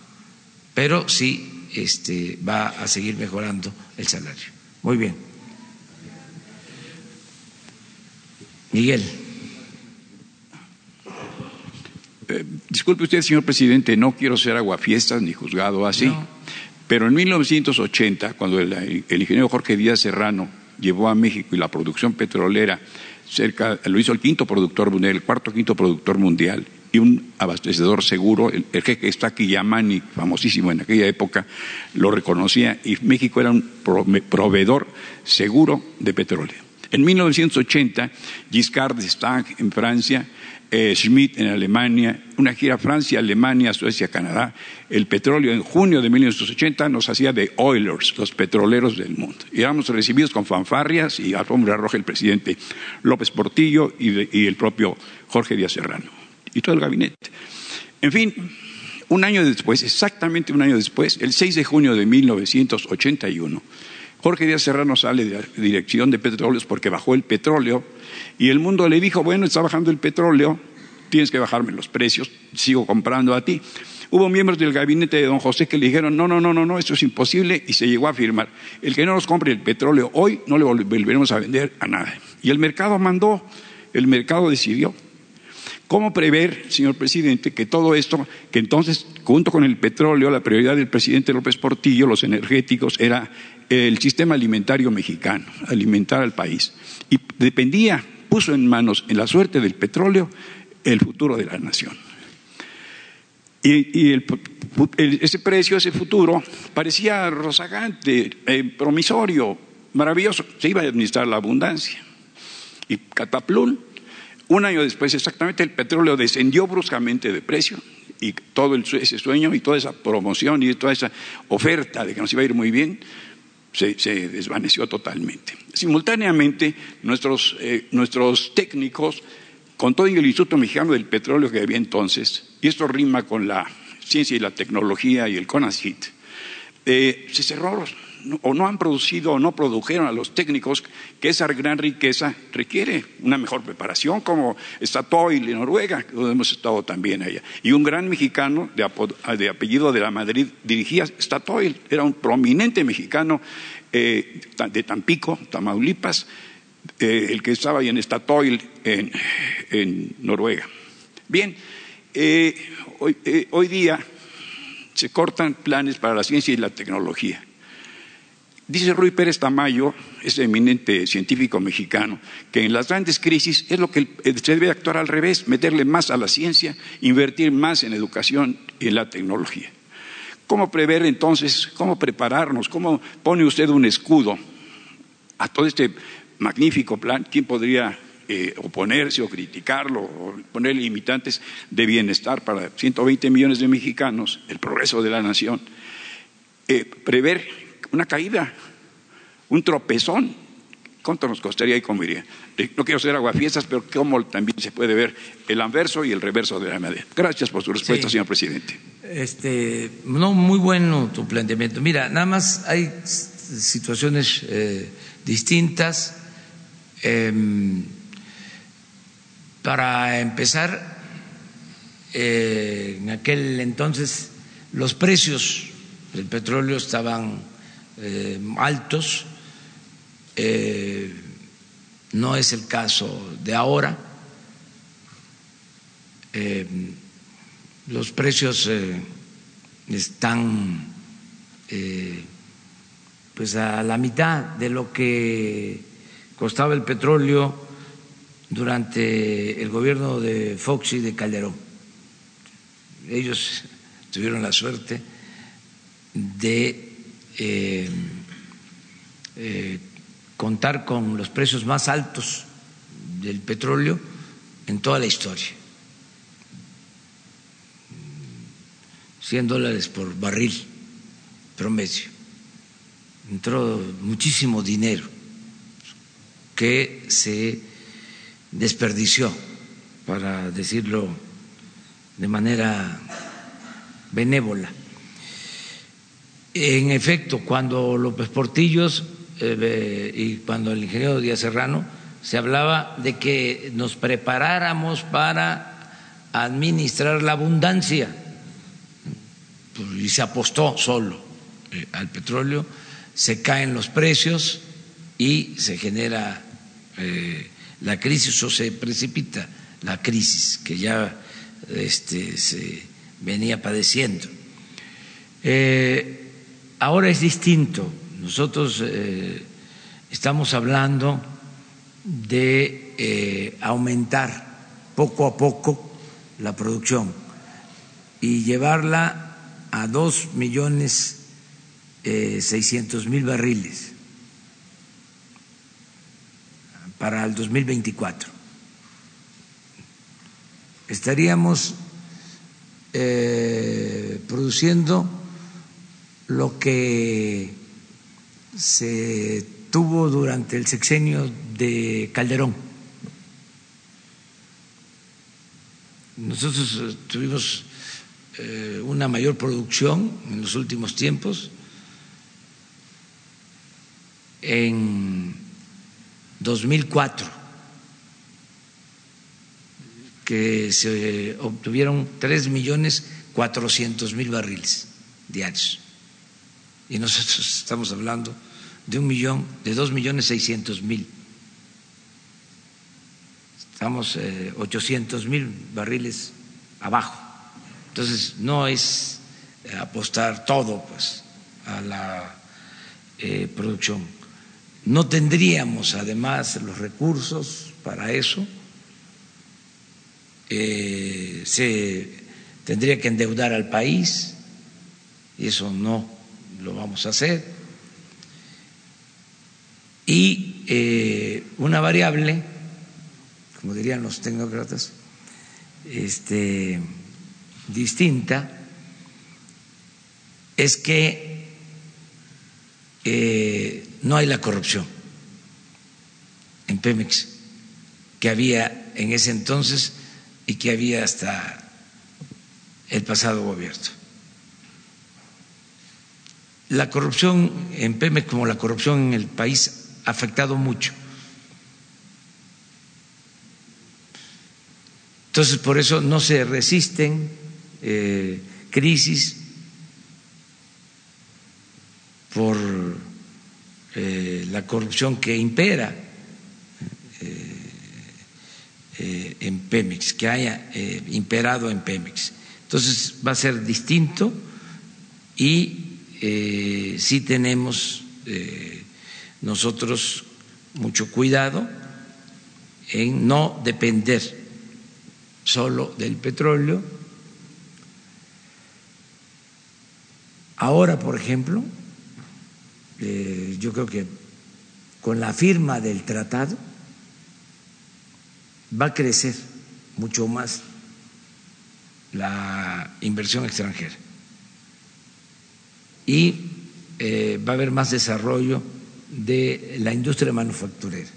Pero sí este, va a seguir mejorando el salario. Muy bien. Miguel. Eh, disculpe usted, señor presidente, no quiero ser aguafiestas ni juzgado así, pero en 1980, cuando el, ingeniero Jorge Díaz Serrano llevó a México y la producción petrolera cerca, lo hizo el quinto productor mundial, el cuarto quinto productor mundial, y un abastecedor seguro, el, jefe aquí Yamani, famosísimo en aquella época, lo reconocía y México era un proveedor seguro de petróleo. En 1980, Giscard d'Estaing en Francia, eh, Schmidt en Alemania, una gira Francia, Alemania, Suecia, Canadá. El petróleo en junio de 1980 nos hacía de oilers, los petroleros del mundo. Y éramos recibidos con fanfarrias y alfombra roja el presidente López Portillo y el propio Jorge Díaz Serrano y todo el gabinete. En fin, un año después, exactamente un año después, el 6 de junio de 1981, Jorge Díaz Serrano sale de la dirección de petróleos porque bajó el petróleo y el mundo le dijo, bueno, está bajando el petróleo, tienes que bajarme los precios, sigo comprando a ti. Hubo miembros del gabinete de don José que le dijeron, no, no, no, no, no, esto es imposible y se llegó a firmar. El que no nos compre el petróleo hoy no le volveremos a vender a nada. Y el mercado mandó, el mercado decidió. ¿Cómo prever, señor presidente, que todo esto, que entonces, junto con el petróleo, la prioridad del presidente López Portillo, los energéticos, era el sistema alimentario mexicano, alimentar al país? Y dependía, puso en manos, en la suerte del petróleo, el futuro de la nación. Y, ese precio, ese futuro, parecía rozagante, eh, promisorio, maravilloso. Se iba a administrar la abundancia. Y cataplún, un año después, exactamente, el petróleo descendió bruscamente de precio y todo ese sueño y toda esa promoción y toda esa oferta de que nos iba a ir muy bien se, desvaneció totalmente. Simultáneamente, nuestros, eh, nuestros técnicos, con todo el Instituto Mexicano del Petróleo que había entonces, y esto rima con la ciencia y la tecnología y el CONACIT, eh, se cerró o no han producido o no produjeron a los técnicos que esa gran riqueza requiere una mejor preparación, como Statoil en Noruega, donde hemos estado también allá. Y un gran mexicano de, apellido de la Madrid dirigía Statoil, era un prominente mexicano eh, de Tampico, Tamaulipas, eh, el que estaba ahí en Statoil en, Noruega. Bien, eh, hoy día se cortan planes para la ciencia y la tecnología. Dice Rui Pérez Tamayo, ese eminente científico mexicano, que en las grandes crisis es lo que se debe actuar al revés, meterle más a la ciencia, invertir más en educación y en la tecnología. ¿Cómo prever entonces, cómo prepararnos, cómo pone usted un escudo a todo este magnífico plan? ¿Quién podría eh, oponerse o criticarlo o poner limitantes de bienestar para 120 millones de mexicanos, el progreso de la nación? Eh, prever una caída, un tropezón. ¿Cuánto nos costaría y cómo iría? No quiero ser aguafiestas, pero cómo también se puede ver el anverso y el reverso de la medalla. Gracias por su respuesta, señor presidente. Este, no, muy bueno tu planteamiento. Mira, nada más hay situaciones eh, distintas. Em, para empezar, eh, en aquel entonces los precios del petróleo estaban eh, altos. Eh, no es el caso de ahora. Eh, los precios están pues a la mitad de lo que costaba el petróleo durante el gobierno de Fox y de Calderón. Ellos tuvieron la suerte de eh, eh, contar con los precios más altos del petróleo en toda la historia. 100 dólares por barril promedio. Entró muchísimo dinero que se desperdició, para decirlo de manera benévola. En efecto, cuando López Portillos eh, y cuando el ingeniero Díaz Serrano se hablaba de que nos preparáramos para administrar la abundancia pues, y se apostó solo eh, al petróleo, se caen los precios y se genera eh, la crisis o se precipita la crisis que ya este, se venía padeciendo. Ahora es distinto nosotros eh, estamos hablando de eh, aumentar poco a poco la producción y llevarla a dos millones eh, seiscientos mil barriles para el 2024. Estaríamos produciendo lo que se tuvo durante el sexenio de Calderón. Nosotros eh, tuvimos eh, una mayor producción en los últimos tiempos. En 2004, que se obtuvieron tres millones cuatrocientos mil barriles diarios y nosotros estamos hablando de un millón, de dos millones seiscientos mil. Estamos eh, ochocientos mil barriles abajo. Entonces no es eh, apostar todo pues a la eh, producción. No tendríamos además los recursos para eso. se tendría que endeudar al país y eso no lo vamos a hacer. Y eh, una variable, como dirían los tecnócratas, este, distinta, es que eh, no hay la corrupción en Pemex que había en ese entonces y que había hasta el pasado gobierno. La corrupción en Pemex, como la corrupción en el país, ha afectado mucho. Entonces, por eso no se resisten eh, crisis por eh, la corrupción que impera eh, en Pemex, que haya imperado en Pemex. Entonces, va a ser distinto y eh, sí tenemos eh, nosotros mucho cuidado en no depender solo del petróleo. Ahora, por ejemplo, eh, yo creo que con la firma del tratado va a crecer mucho más la inversión extranjera y eh, va a haber más desarrollo de la industria manufacturera,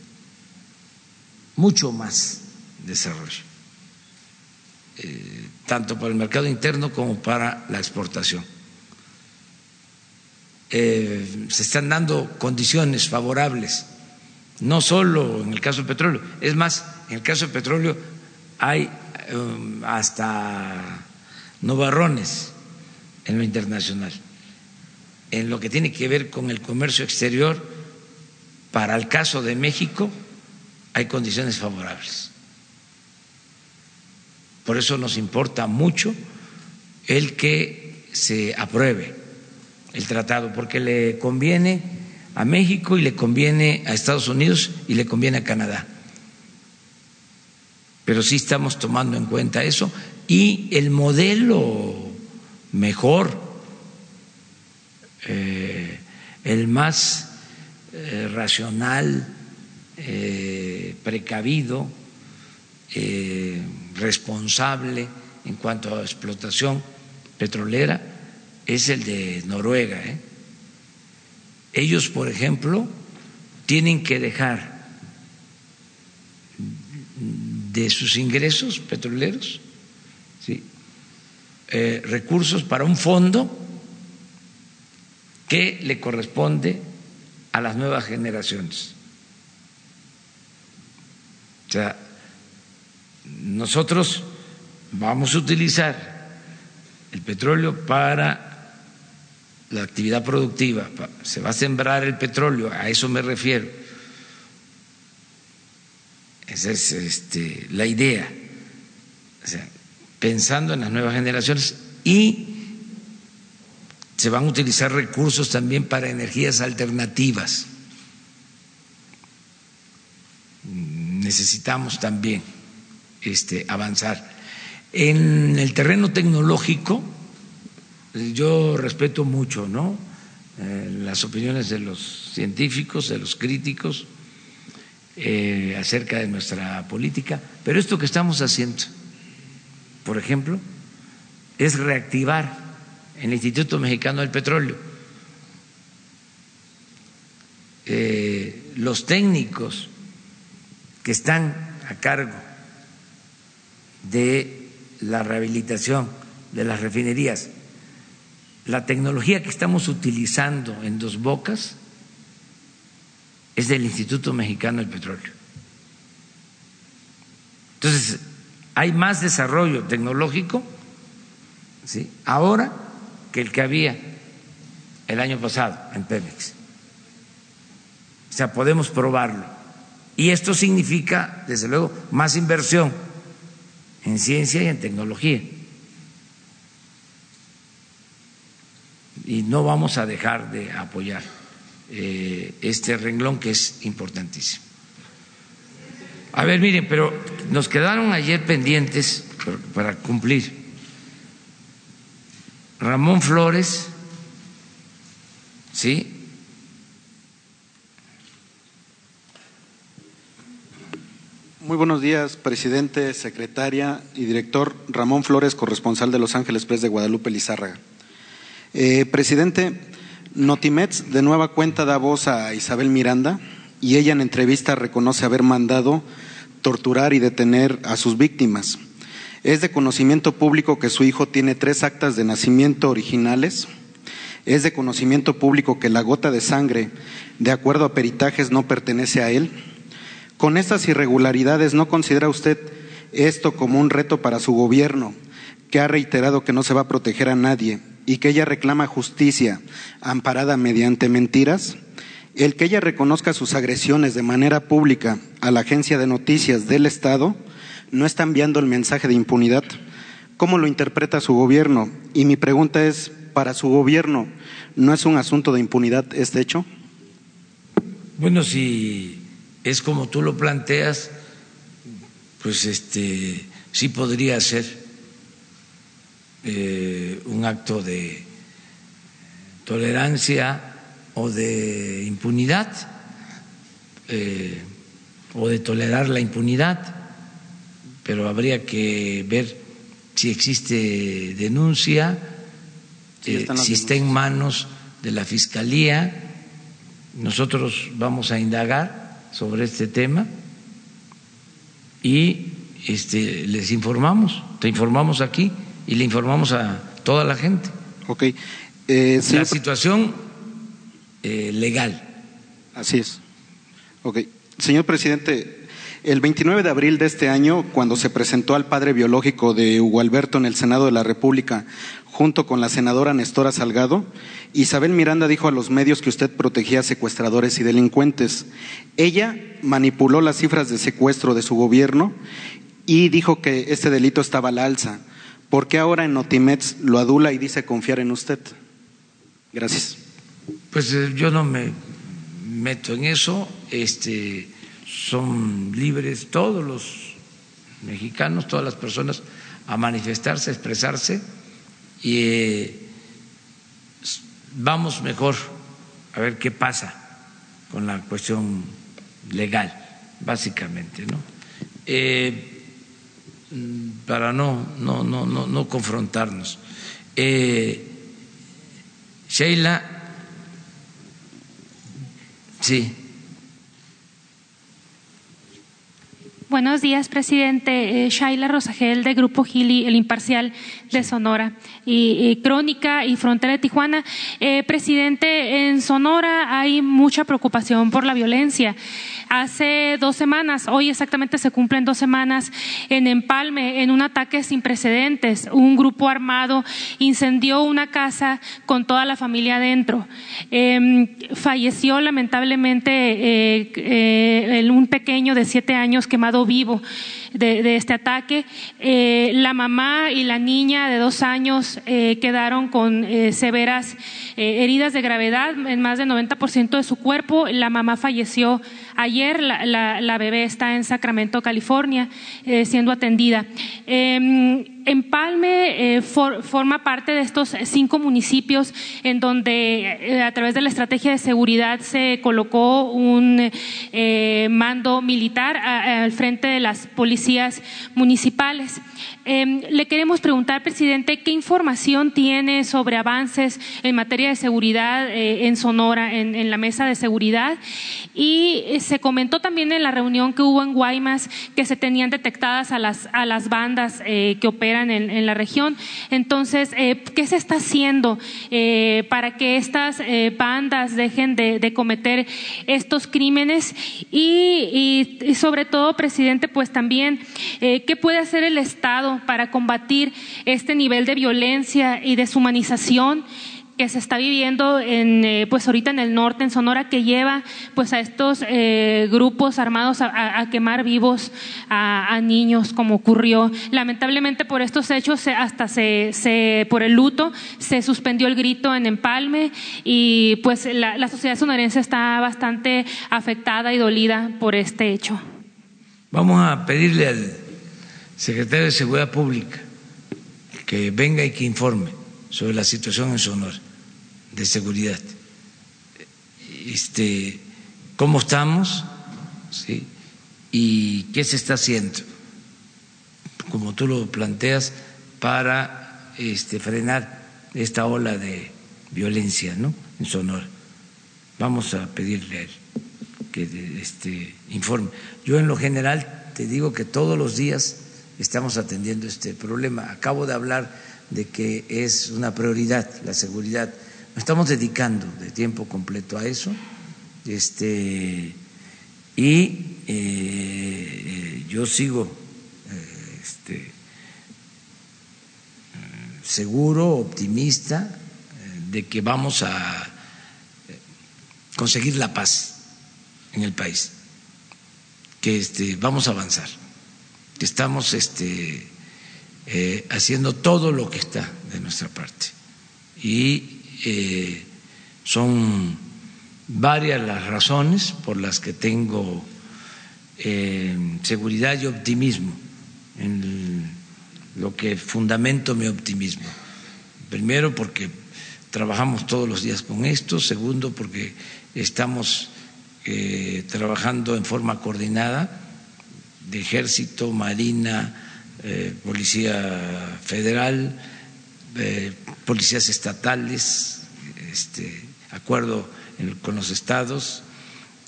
mucho más desarrollo, eh, tanto para el mercado interno como para la exportación. Eh, se están dando condiciones favorables, no solo en el caso del petróleo, es más, en el caso del petróleo hay hasta novarrones en lo internacional en lo que tiene que ver con el comercio exterior, para el caso de México hay condiciones favorables. Por eso nos importa mucho el que se apruebe el tratado, porque le conviene a México y le conviene a Estados Unidos y le conviene a Canadá. Pero sí estamos tomando en cuenta eso y el modelo mejor eh, el más eh, racional, precavido, responsable en cuanto a explotación petrolera es el de Noruega. Ellos, por ejemplo, tienen que dejar de sus ingresos petroleros eh, recursos para un fondo que le corresponde a las nuevas generaciones. O sea, nosotros vamos a utilizar el petróleo para la actividad productiva, se va a sembrar el petróleo, a eso me refiero. Esa es este, la idea. O sea, pensando en las nuevas generaciones y se van a utilizar recursos también para energías alternativas. Necesitamos también este, avanzar. En el terreno tecnológico, yo respeto mucho ¿no? Eh, las opiniones de los científicos, de los críticos eh, acerca de nuestra política, pero esto que estamos haciendo por ejemplo, es reactivar el Instituto Mexicano del Petróleo. Eh, los técnicos que están a cargo de la rehabilitación de las refinerías, la tecnología que estamos utilizando en Dos Bocas es del Instituto Mexicano del Petróleo. Entonces, hay más desarrollo tecnológico ¿sí? ahora que el que había el año pasado en Pemex. O sea, podemos probarlo. Y esto significa, desde luego, más inversión en ciencia y en tecnología. Y no vamos a dejar de apoyar eh, este renglón que es importantísimo. A ver, miren, pero nos quedaron ayer pendientes para cumplir. Ramón Flores, ¿sí? Muy buenos días, presidente, secretaria y director. Ramón Flores, corresponsal de Los Ángeles Press de Guadalupe Lizárraga. Eh, presidente, Notimets de nueva cuenta da voz a Isabel Miranda y ella en entrevista reconoce haber mandado torturar y detener a sus víctimas. Es de conocimiento público que su hijo tiene tres actas de nacimiento originales. Es de conocimiento público que la gota de sangre, de acuerdo a peritajes, no pertenece a él. Con estas irregularidades, ¿no considera usted esto como un reto para su gobierno, que ha reiterado que no se va a proteger a nadie y que ella reclama justicia amparada mediante mentiras? El que ella reconozca sus agresiones de manera pública a la agencia de noticias del Estado no está enviando el mensaje de impunidad. ¿Cómo lo interpreta su gobierno? Y mi pregunta es, para su gobierno, ¿no es un asunto de impunidad este hecho? Bueno, si es como tú lo planteas, pues este sí podría ser eh, un acto de tolerancia o de impunidad eh, o de tolerar la impunidad, pero habría que ver si existe denuncia, eh, si está en manos de la Fiscalía. Nosotros vamos a indagar sobre este tema y este, les informamos, te informamos aquí y le informamos a toda la gente. Ok. Eh, la situación eh, legal. Así es. Ok. Señor presidente, el 29 de abril de este año, cuando se presentó al padre biológico de Hugo Alberto en el Senado de la República, junto con la senadora Nestora Salgado, Isabel Miranda dijo a los medios que usted protegía secuestradores y delincuentes. Ella manipuló las cifras de secuestro de su gobierno y dijo que este delito estaba al alza. ¿Por qué ahora en Notimets lo adula y dice confiar en usted? Gracias. Pues eh, yo no me meto en eso, este, son libres todos los mexicanos, todas las personas a manifestarse, a expresarse y eh, vamos mejor a ver qué pasa con la cuestión legal, básicamente, ¿no? Eh, para no, no, no, no, no confrontarnos. Eh, Sheila, sí. Buenos días, presidente. Eh, Shaila Rosagel, de Grupo Gili, El Imparcial de Sonora, y, Crónica y Frontera de Tijuana. Eh, presidente, en Sonora hay mucha preocupación por la violencia. Hace dos semanas, hoy exactamente se cumplen dos semanas, en Empalme, en un ataque sin precedentes, un grupo armado incendió una casa con toda la familia adentro. Em, falleció lamentablemente eh, un pequeño de siete años quemado vivo de, este ataque. Eh, la mamá y la niña de dos años eh, quedaron con eh, severas heridas de gravedad en más del 90% de su cuerpo. La mamá falleció ayer, la, bebé está en Sacramento, California, siendo atendida. Em, Empalme forma parte de estos cinco municipios en donde a través de la estrategia de seguridad se colocó un mando militar al frente de las policías municipales. Em, le queremos preguntar, presidente, ¿qué información tiene sobre avances en materia de seguridad eh, en Sonora, en, la mesa de seguridad? Y eh, se comentó también en la reunión que hubo en Guaymas que se tenían detectadas a las, a las bandas eh, que operan en, la región. Entonces, ¿qué se está haciendo para que estas bandas dejen de, cometer estos crímenes? Y, sobre todo, presidente, pues también eh, ¿Qué puede hacer el Estado para combatir este nivel de violencia y deshumanización? Que se está viviendo en, eh, pues ahorita en el norte, en Sonora, que lleva pues a estos eh, grupos armados a, quemar vivos a, niños, como ocurrió. Lamentablemente por estos hechos, hasta se, por el luto, se suspendió el grito en Empalme y pues la, la sociedad sonorense está bastante afectada y dolida por este hecho. Vamos a pedirle al secretario de Seguridad Pública que venga y que informe sobre la situación en Sonora de seguridad. Este, cómo estamos ¿sí? y qué se está haciendo, como tú lo planteas, para este, frenar esta ola de violencia ¿no? en Sonora. Vamos a pedirle que este, informe. Yo en lo general te digo que todos los días estamos atendiendo este problema. Acabo de hablar de que es una prioridad la seguridad. Estamos dedicando de tiempo completo a eso. Este, y eh, yo sigo eh, este, seguro, optimista eh, de que vamos a conseguir la paz en el país, que este, vamos a avanzar, que estamos este, eh, haciendo todo lo que está de nuestra parte. Y eh, son varias las razones por las que tengo eh, seguridad y optimismo en lo que fundamento mi optimismo. Primero porque trabajamos todos los días con esto, segundo porque estamos eh, trabajando en forma coordinada de ejército, marina, policía federal, eh, policías estatales, este, acuerdo con los estados.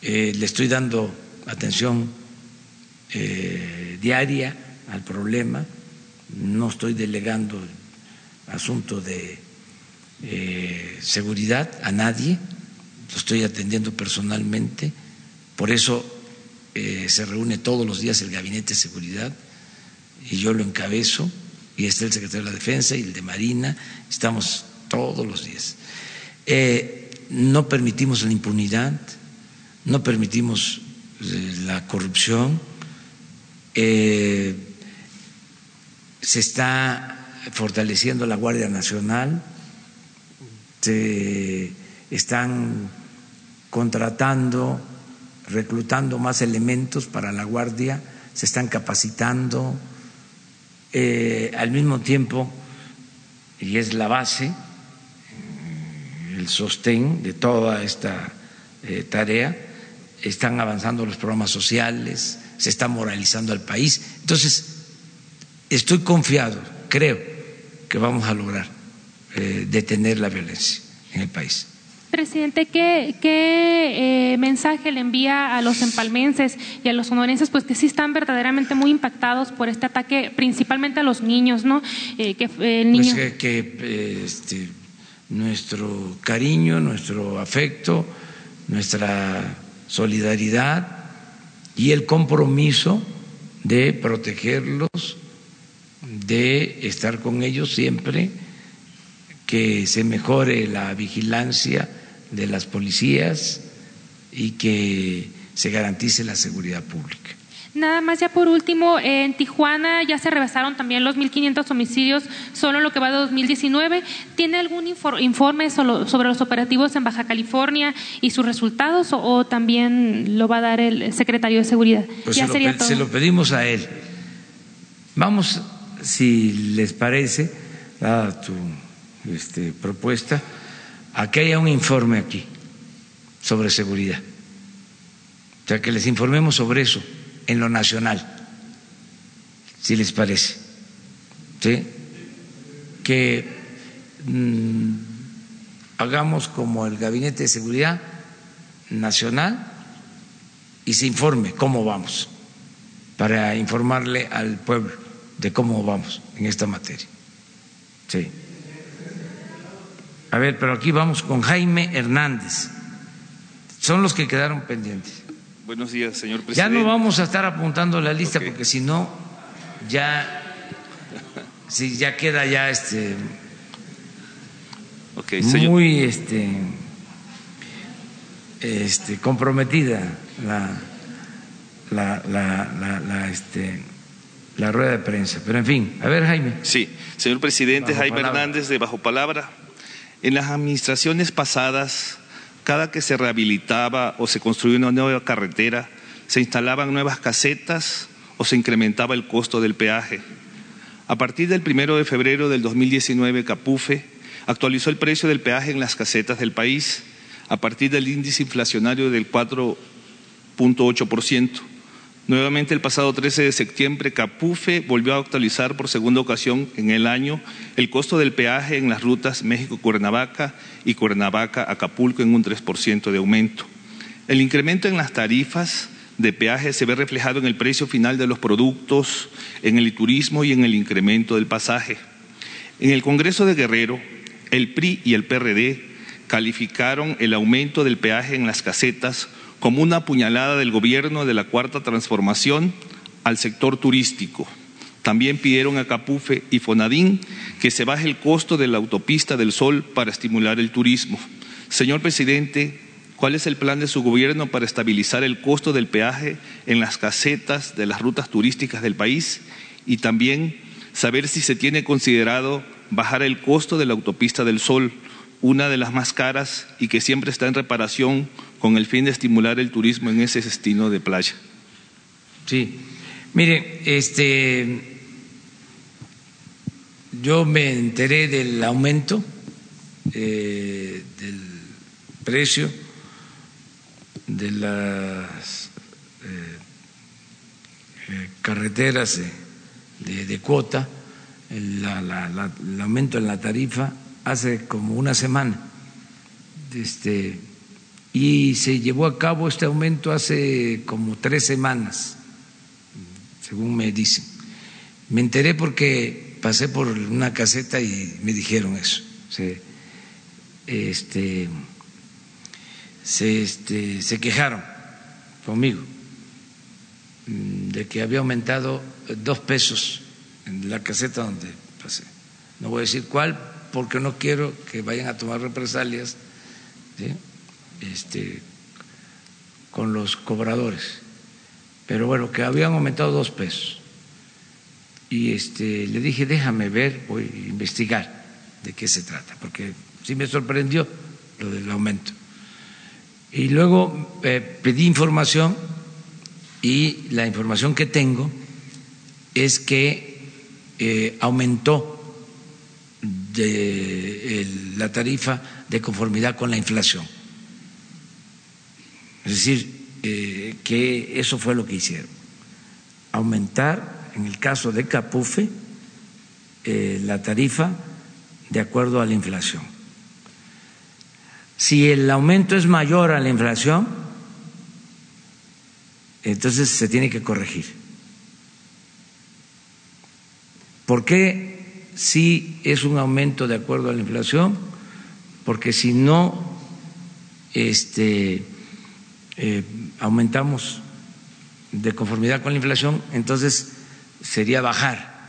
le estoy dando atención diaria al problema, no estoy delegando asunto de seguridad a nadie lo estoy atendiendo personalmente, por eso eh, se reúne todos los días el Gabinete de Seguridad y yo lo encabezo, y está el secretario de la Defensa y el de Marina, estamos todos los días. Eh, no permitimos la impunidad, no permitimos eh, la corrupción, se está fortaleciendo la Guardia Nacional, se están contratando, reclutando más elementos para la Guardia, se están capacitando. Eh, al mismo tiempo, y es la base, el sostén de toda esta eh, tarea, están avanzando los programas sociales, se está moralizando el país. Entonces, estoy confiado, creo que vamos a lograr eh, detener la violencia en el país. Presidente, ¿qué, qué eh, mensaje le envía a los empalmenses y a los sonorenses, pues que sí están verdaderamente muy impactados por este ataque, principalmente a los niños, ¿no? Eh, que el niño... Pues que, este, nuestro cariño, nuestro afecto, nuestra solidaridad y el compromiso de protegerlos, de estar con ellos siempre, que se mejore la vigilancia de las policías y que se garantice la seguridad pública. Nada más ya por último, en Tijuana ya se rebasaron también los 1.500 homicidios solo en lo que va de 2019. ¿Tiene algún informe sobre los operativos en Baja California y sus resultados o, también lo va a dar el secretario de Seguridad? Pues se, lo, pedimos a él. Vamos, si les parece, a tu este, propuesta, a que haya un informe aquí sobre seguridad. O sea, que les informemos sobre eso en lo nacional, si les parece. ¿Sí? Que mm, hagamos como el Gabinete de Seguridad Nacional y se informe cómo vamos, para informarle al pueblo de cómo vamos en esta materia. Sí. A ver, pero aquí vamos con Jaime Hernández. Son los que quedaron pendientes. Buenos días, señor presidente. Ya no vamos a estar apuntando la lista porque si no, ya, si ya queda ya este, muy este, este, comprometida la, la, la, la, este, la rueda de prensa. Pero en fin, a ver, Jaime. Sí, señor presidente, Jaime Hernández de Bajo Palabra. En las administraciones pasadas cada que se rehabilitaba o se construía una nueva carretera, se instalaban nuevas casetas o se incrementaba el costo del peaje. A partir del primero de febrero del 2019, Capufe actualizó el precio del peaje en las casetas del país a partir del índice inflacionario del 4.8%. Nuevamente el pasado 13 de septiembre, Capufe volvió a actualizar por segunda ocasión en el año el costo del peaje en las rutas México-Cuernavaca y Cuernavaca-Acapulco en un 3% de aumento. El incremento en las tarifas de peaje se ve reflejado en el precio final de los productos, en el turismo y en el incremento del pasaje. En el Congreso de Guerrero, el PRI y el PRD calificaron el aumento del peaje en las casetas como una puñalada del gobierno de la Cuarta Transformación al sector turístico. También pidieron a Capufe y Fonadín que se baje el costo de la autopista del Sol para estimular el turismo. Señor presidente, ¿cuál es el plan de su gobierno para estabilizar el costo del peaje en las casetas de las rutas turísticas del país? Y también saber si se tiene considerado bajar el costo de la autopista del Sol, una de las más caras y que siempre está en reparación con el fin de estimular el turismo en ese destino de playa. Sí, mire, este, yo me enteré del aumento eh, del precio de las eh, eh, carreteras de, cuota, el aumento en la tarifa hace como una semana. Este, y se llevó a cabo este aumento hace como tres semanas, según me dicen. Me enteré porque pasé por una caseta y me dijeron eso. Se, este, se, este, se quejaron conmigo mm, de que había aumentado dos pesos en la caseta donde pasé. No voy a decir cuál porque no quiero que vayan a tomar represalias. ¿sí? Este, con los cobradores. Pero bueno, que habían aumentado dos pesos. Y este, le dije, déjame ver, voy a investigar de qué se trata, porque sí me sorprendió lo del aumento. Y luego eh, pedí información y la información que tengo es que eh, aumentó la tarifa de conformidad con la inflación. Es decir, eh, que eso fue lo que hicieron. Aumentar, en el caso de Capufe, eh, la tarifa de acuerdo a la inflación. Si el aumento es mayor a la inflación, entonces se tiene que corregir. ¿Por qué si es un aumento de acuerdo a la inflación? Porque si no este, eh, aumentamos de conformidad con la inflación, entonces sería bajar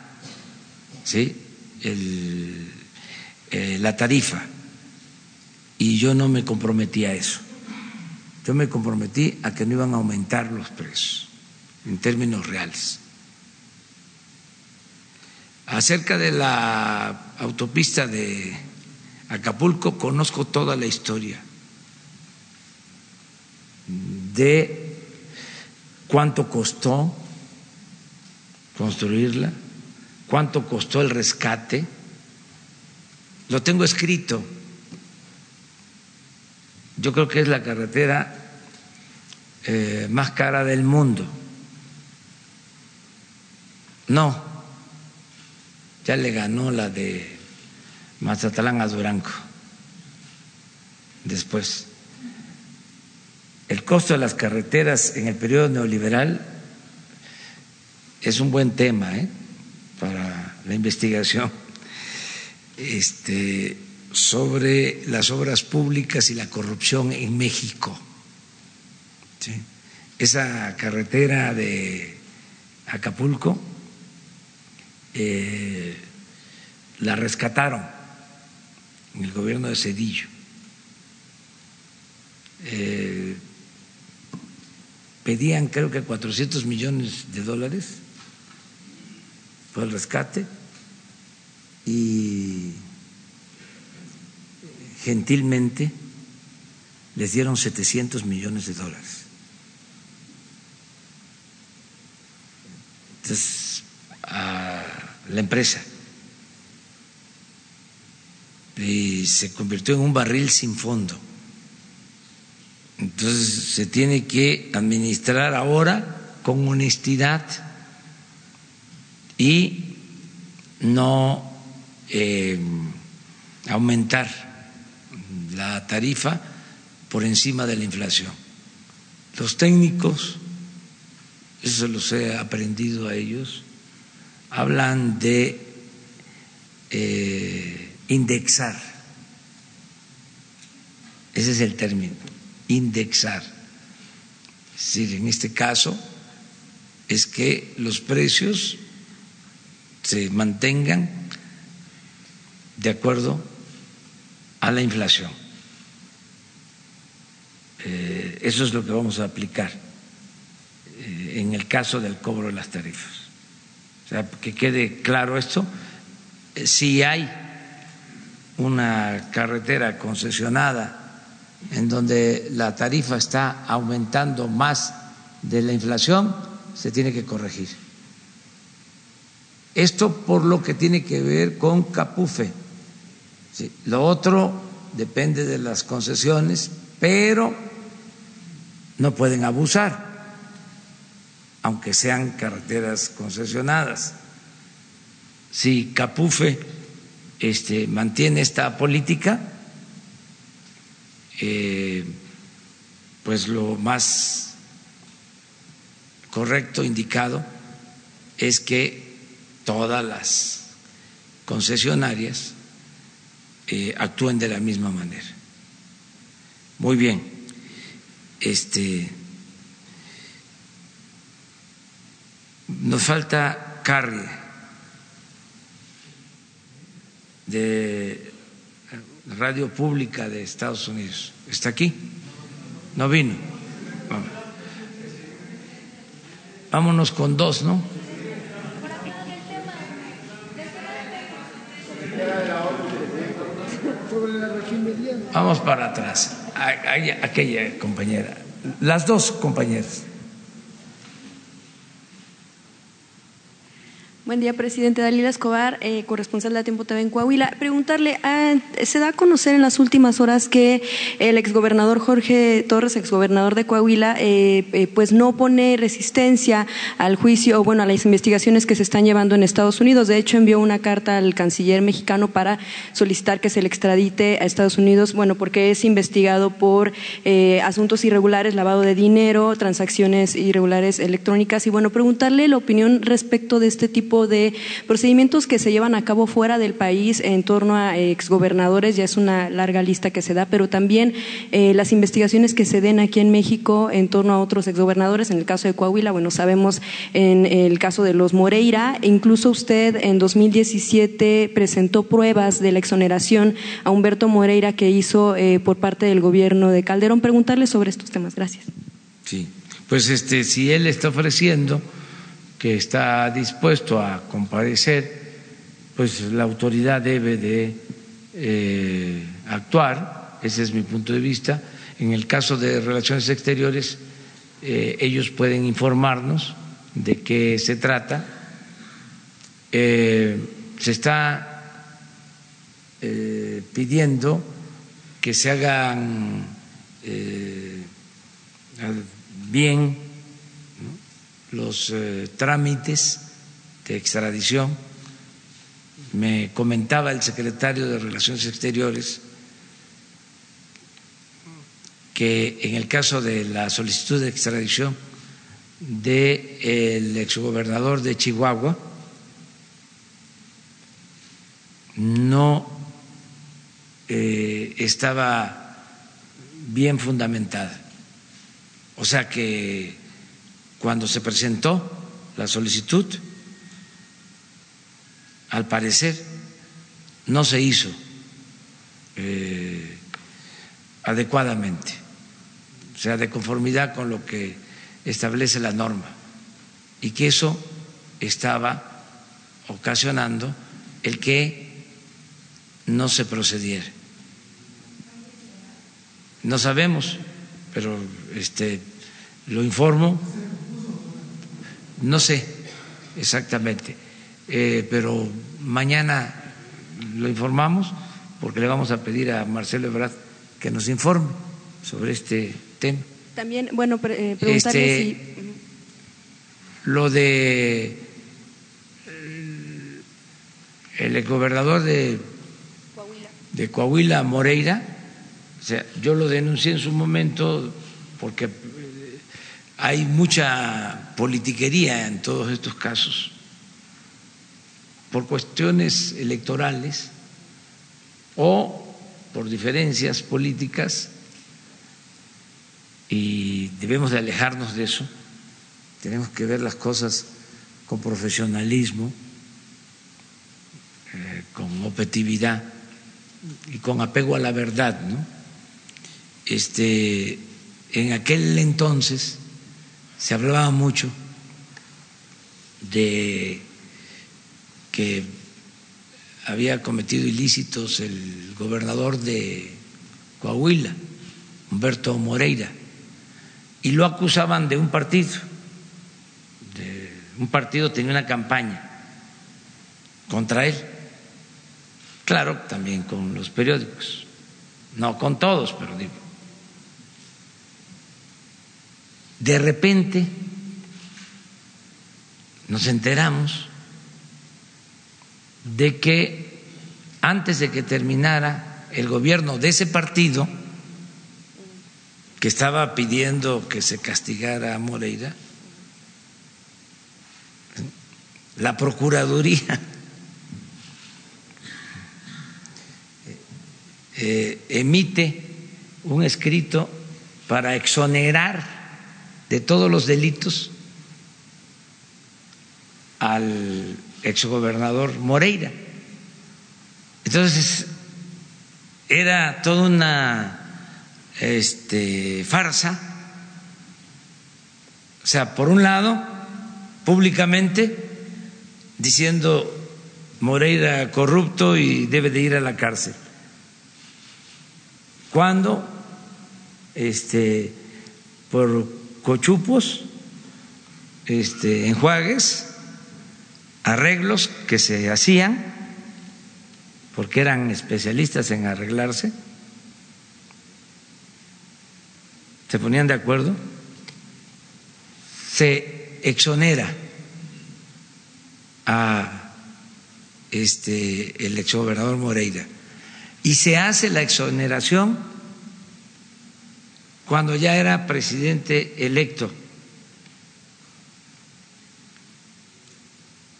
¿sí? Eh, la tarifa. Y yo no me comprometí a eso. Yo me comprometí a que no iban a aumentar los precios en términos reales. Acerca de la autopista de Acapulco, conozco toda la historia de cuánto costó construirla, cuánto costó el rescate. Lo tengo escrito. Yo creo que es la carretera eh, más cara del mundo. No, ya le ganó la de Mazatlán a Durango. Después. El costo de las carreteras en el periodo neoliberal es un buen tema ¿eh? para la investigación este, sobre las obras públicas y la corrupción en México. Esa carretera de Acapulco eh, la rescataron en el gobierno de Cedillo. Eh, pedían creo que 400 millones de dólares por el rescate y gentilmente les dieron 700 millones de dólares. Entonces, a la empresa y se convirtió en un barril sin fondo. Entonces se tiene que administrar ahora con honestidad y no eh, aumentar la tarifa por encima de la inflación. Los técnicos, eso los he aprendido a ellos, hablan de eh, indexar, ese es el término indexar. Es decir, en este caso es que los precios se mantengan de acuerdo a la inflación. Eh, eso es lo que vamos a aplicar eh, en el caso del cobro de las tarifas. O sea, que quede claro esto, eh, si hay una carretera concesionada en donde la tarifa está aumentando más de la inflación, se tiene que corregir. Esto por lo que tiene que ver con Capufe. lo otro depende de las concesiones, pero no pueden abusar, aunque sean carreteras concesionadas. Si Capufe este, mantiene esta política, eh, pues lo más correcto, indicado, es que todas las concesionarias eh, actúen de la misma manera. Muy bien. Este nos falta carne de radio pública de Estados Unidos. ¿Está aquí? No vino. Vámonos con dos, ¿no? Vamos para atrás. Aquella compañera. Las dos compañeras. Buen día, presidente. Dalila Escobar, eh, corresponsal de Tiempo TV en Coahuila. Preguntarle, ah, se da a conocer en las últimas horas que el exgobernador Jorge Torres, exgobernador de Coahuila, eh, eh, pues no pone resistencia al juicio, o bueno, a las investigaciones que se están llevando en Estados Unidos. De hecho, envió una carta al canciller mexicano para solicitar que se le extradite a Estados Unidos, bueno, porque es investigado por asuntos irregulares, lavado de dinero, transacciones irregulares electrónicas. Y bueno, preguntarle la opinión respecto de este tipo de procedimientos que se llevan a cabo fuera del país en torno a exgobernadores, ya es una larga lista que se da, pero también eh, las investigaciones que se den aquí en México en torno a otros exgobernadores, en el caso de Coahuila, bueno, sabemos en el caso de los Moreira, incluso usted en 2017 presentó pruebas de la exoneración a Humberto Moreira que hizo eh, por parte del gobierno de Calderón. Preguntarle sobre estos temas. Gracias. Sí, pues este, si él está ofreciendo que está dispuesto a comparecer, pues la autoridad debe de eh, actuar, ese es mi punto de vista. En el caso de relaciones exteriores, eh, ellos pueden informarnos de qué se trata. Eh, se está pidiendo que se hagan bien los eh, trámites de extradición. Me comentaba el secretario de Relaciones Exteriores que en el caso de la solicitud de extradición del exgobernador de Chihuahua no eh, estaba bien fundamentada. O sea que cuando se presentó la solicitud, al parecer no se hizo eh, adecuadamente, o sea, de conformidad con lo que establece la norma, y que eso estaba ocasionando el que no se procediera. No sabemos, pero este lo informo no sé exactamente, eh, pero mañana lo informamos porque le vamos a pedir a Marcelo Ebrard que nos informe sobre este tema. También, bueno, eh, preguntarle este, si. Lo de el exgobernador de Coahuila. de Coahuila, Moreira, o sea, yo lo denuncié en su momento porque hay mucha politiquería en todos estos casos por cuestiones electorales o por diferencias políticas y debemos de alejarnos de eso. Tenemos que ver las cosas con profesionalismo, eh, con objetividad y con apego a la verdad. ¿no? Este, en aquel entonces se hablaba mucho de que había cometido ilícitos el gobernador de Coahuila, Humberto Moreira, y lo acusaban de un partido, de un partido tenía una campaña contra él, claro, también con los periódicos, no con todos, pero digo. De repente nos enteramos de que antes de que terminara el gobierno de ese partido, que estaba pidiendo que se castigara a Moreira, la Procuraduría eh, emite un escrito para exonerar de todos los delitos al exgobernador Moreira. Entonces, era toda una este, farsa. O sea, por un lado, públicamente diciendo Moreira corrupto y debe de ir a la cárcel. Cuando este, por cochupos, este, enjuagues, arreglos que se hacían, porque eran especialistas en arreglarse, se ponían de acuerdo, se exonera a este el exgobernador Moreira. Y se hace la exoneración cuando ya era presidente electo.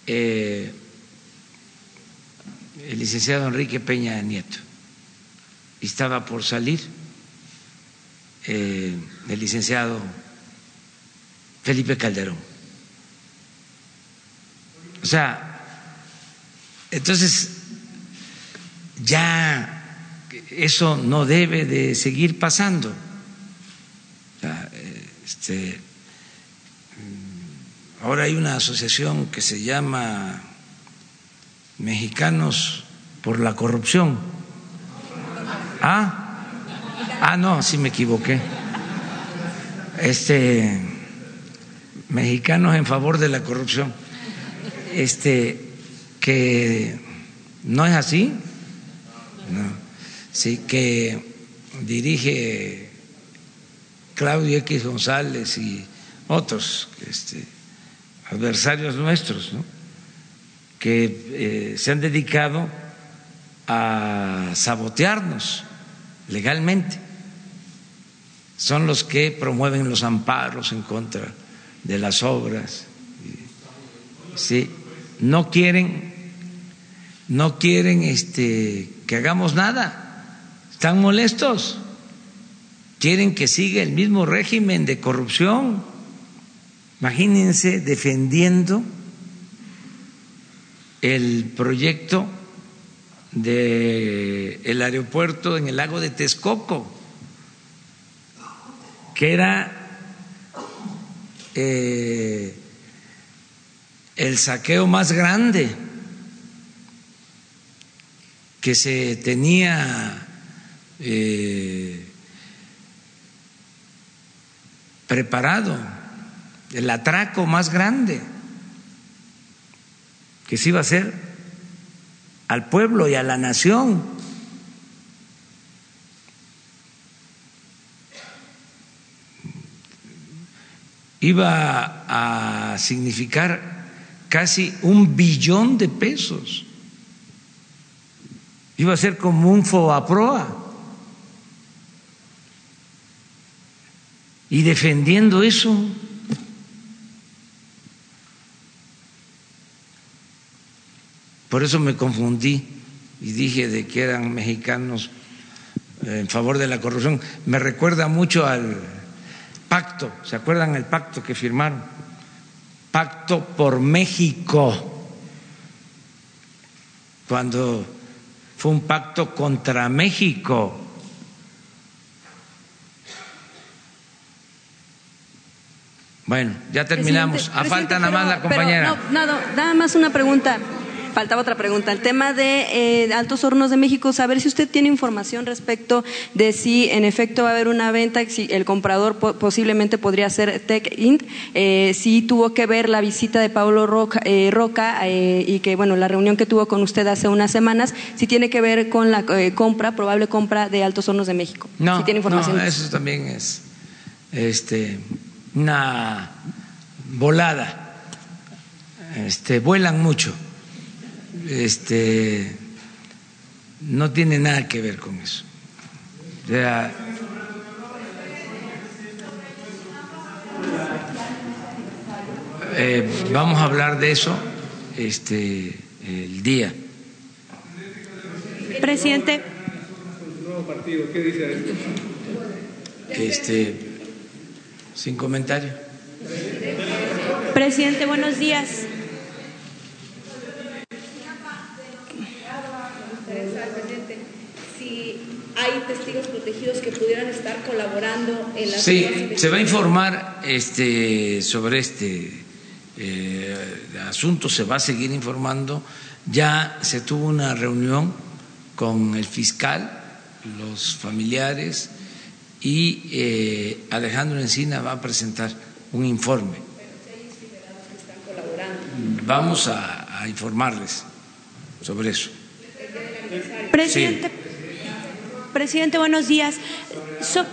Eh, el licenciado Enrique Peña Nieto y estaba por salir eh, el licenciado Felipe Calderón. O sea, entonces ya eso no debe de seguir pasando. Este, ahora hay una asociación que se llama Mexicanos por la Corrupción. Ah, ah, no, sí me equivoqué. Este, Mexicanos en favor de la corrupción. Este, que no es así, sí, que dirige Claudio X González y otros este, adversarios nuestros, que eh, se han dedicado a sabotearnos legalmente. Son los que promueven los amparos en contra de las obras. Sí, no quieren, no quieren este, que hagamos nada. Están molestos quieren que siga el mismo régimen de corrupción. Imagínense defendiendo el proyecto del el aeropuerto en el lago de Texcoco, que era eh, el saqueo más grande que se tenía eh, preparado, el atraco más grande que se iba a hacer al pueblo y a la nación. Iba a significar casi un billón de pesos. Iba a ser como un FOAPROA. Y defendiendo eso. Por eso me confundí y dije de que eran mexicanos en favor de la corrupción. Me recuerda mucho al pacto, ¿se acuerdan el pacto que firmaron? Pacto por México, cuando fue un pacto contra México Bueno, ya terminamos. A falta nada más la compañera. no, no, nada más una pregunta. Faltaba otra pregunta. El tema de eh, Altos Hornos de México, saber si usted tiene información respecto de si en efecto va a haber una venta, si el comprador posiblemente podría ser Tech Inc., eh, si tuvo que ver la visita de Pablo Roca, eh, Roca y que, bueno, la reunión que tuvo con usted hace unas semanas, si tiene que ver con la compra, probable compra de Altos Hornos de México. No, si tiene información. no eso también es este una volada, este, vuelan mucho, este, no tiene nada que ver con eso. eh, vamos a hablar de eso este, el día. Presidente. Este, sin comentario. Presidente, buenos días. Si hay testigos protegidos que pudieran estar colaborando en la Sí, se va a informar este, sobre este eh, asunto, se va a seguir informando. Ya se tuvo una reunión con el fiscal, los familiares, y eh, Alejandro Encina va a presentar un informe. Vamos a, a informarles sobre eso. Presidente, presidente buenos días.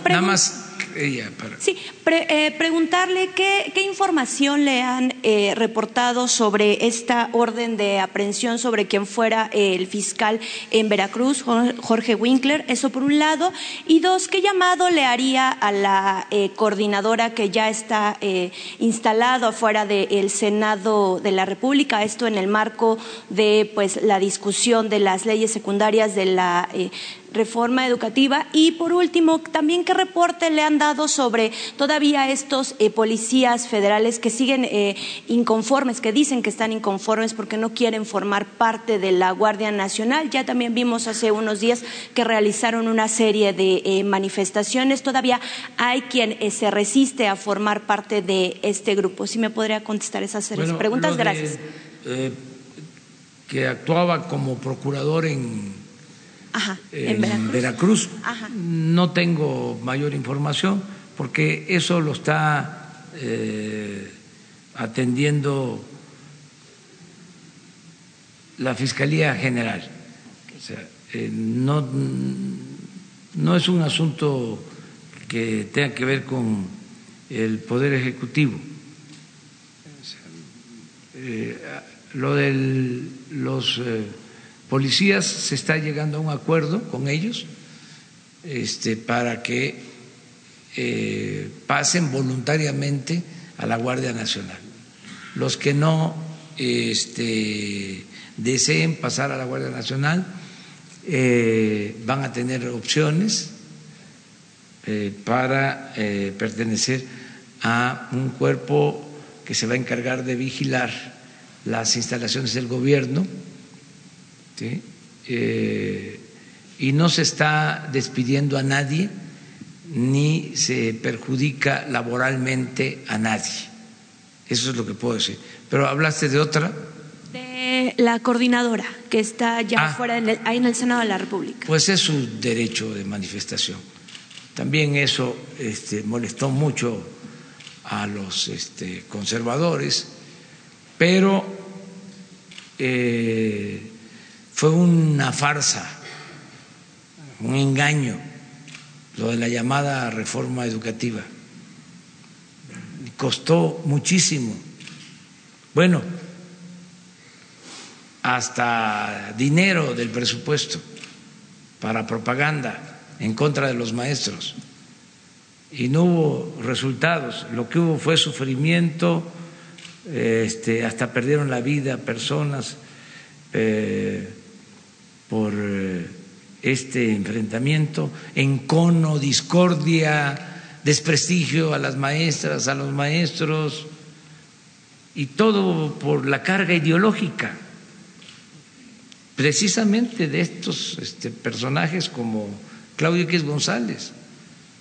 Nada más Sí, eh, preguntarle qué, información le han eh, reportado sobre esta orden de aprehensión sobre quien fuera el fiscal en Veracruz, Jorge Winkler. Eso por un lado. Y dos, ¿qué llamado le haría a la eh, coordinadora que ya está instalado afuera del Senado de la República? Esto en el marco de pues la discusión de las leyes secundarias de la reforma educativa y por último también qué reporte le han dado sobre todavía estos eh, policías federales que siguen eh, inconformes, que dicen que están inconformes porque no quieren formar parte de la Guardia Nacional. Ya también vimos hace unos días que realizaron una serie de eh, manifestaciones. Todavía hay quien se resiste a formar parte de este grupo. Si me podría contestar esas preguntas, gracias. que actuaba como procurador en en, Veracruz. No tengo mayor información porque eso lo está eh, atendiendo la Fiscalía General. O sea, eh, no, no es un asunto que tenga que ver con el Poder Ejecutivo. Eh, lo de los policías se está llegando a un acuerdo con ellos este, para que eh, pasen voluntariamente a la Guardia Nacional. Los que no este, deseen pasar a la Guardia Nacional eh, van a tener opciones eh, para pertenecer a un cuerpo que se va a encargar de vigilar las instalaciones del gobierno eh, y no se está despidiendo a nadie ni se perjudica laboralmente a nadie. Eso es lo que puedo decir. Pero hablaste de otra. De la coordinadora que está ya ah. fuera, ahí en el Senado de la República. Pues es su derecho de manifestación. También eso este, molestó mucho a los este, conservadores, pero eh, fue una farsa, un engaño, lo de la llamada reforma educativa. Costó muchísimo. Bueno, hasta dinero del presupuesto para propaganda en contra de los maestros. Y no hubo resultados. Lo que hubo fue sufrimiento, este, hasta perdieron la vida personas. Eh, por eh, este enfrentamiento, encono, discordia, desprestigio a las maestras, a los maestros, y todo por la carga ideológica, precisamente de estos este, personajes como Claudio X González,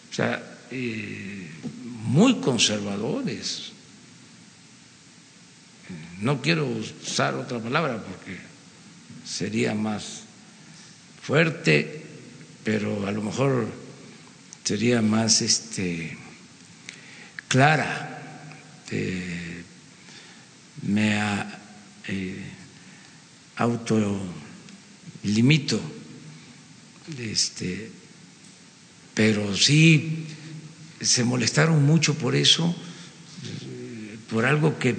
o sea, eh, muy conservadores. No quiero usar otra palabra porque sería más fuerte, pero a lo mejor sería más este, clara. Eh, me eh, autolimito, este, pero sí se molestaron mucho por eso, por algo que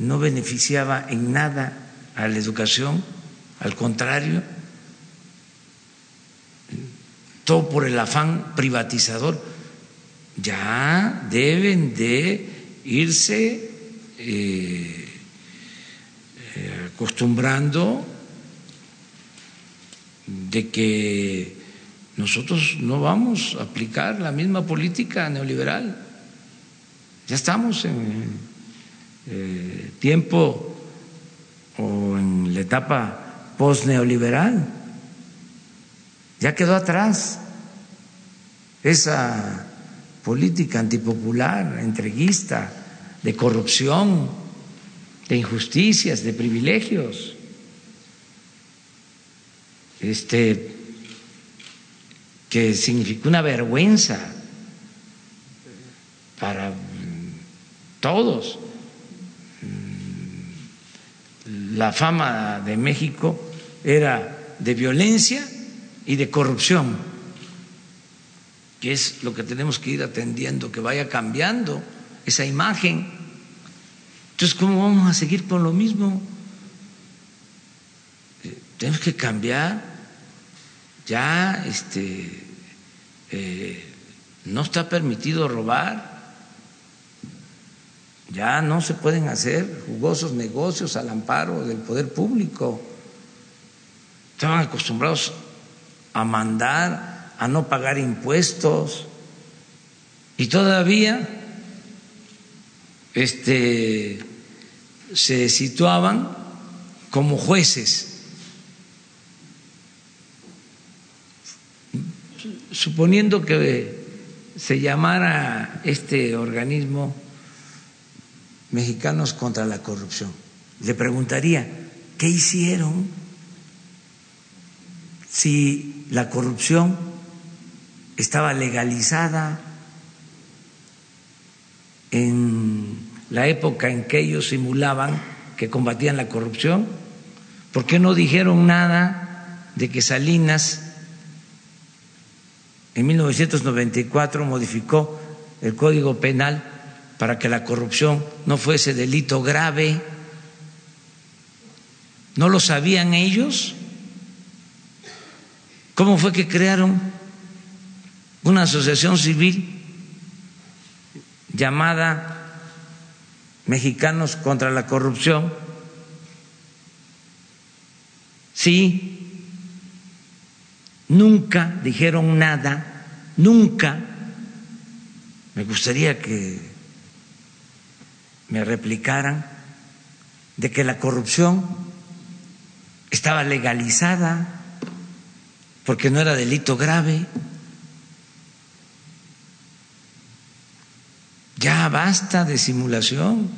no beneficiaba en nada a la educación, al contrario, todo por el afán privatizador, ya deben de irse eh, eh, acostumbrando de que nosotros no vamos a aplicar la misma política neoliberal. Ya estamos en eh, tiempo o en la etapa post-neoliberal ya quedó atrás esa política antipopular, entreguista, de corrupción, de injusticias, de privilegios. Este que significó una vergüenza para todos la fama de México era de violencia y de corrupción, que es lo que tenemos que ir atendiendo, que vaya cambiando esa imagen. Entonces, ¿cómo vamos a seguir con lo mismo? Eh, tenemos que cambiar. Ya este, eh, no está permitido robar, ya no se pueden hacer jugosos negocios al amparo del poder público. Estaban acostumbrados a mandar, a no pagar impuestos y todavía este, se situaban como jueces. Suponiendo que se llamara este organismo Mexicanos contra la Corrupción, le preguntaría, ¿qué hicieron si la corrupción estaba legalizada en la época en que ellos simulaban que combatían la corrupción? ¿Por qué no dijeron nada de que Salinas en 1994 modificó el Código Penal para que la corrupción no fuese delito grave. ¿No lo sabían ellos? ¿Cómo fue que crearon una asociación civil llamada Mexicanos contra la Corrupción? Sí, nunca dijeron nada, nunca. Me gustaría que me replicaran de que la corrupción estaba legalizada porque no era delito grave. Ya basta de simulación.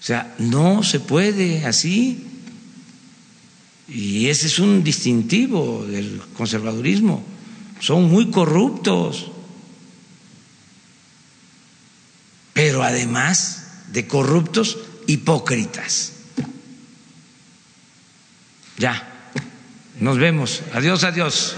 O sea, no se puede así. Y ese es un distintivo del conservadurismo. Son muy corruptos. pero además de corruptos, hipócritas. Ya, nos vemos. Adiós, adiós.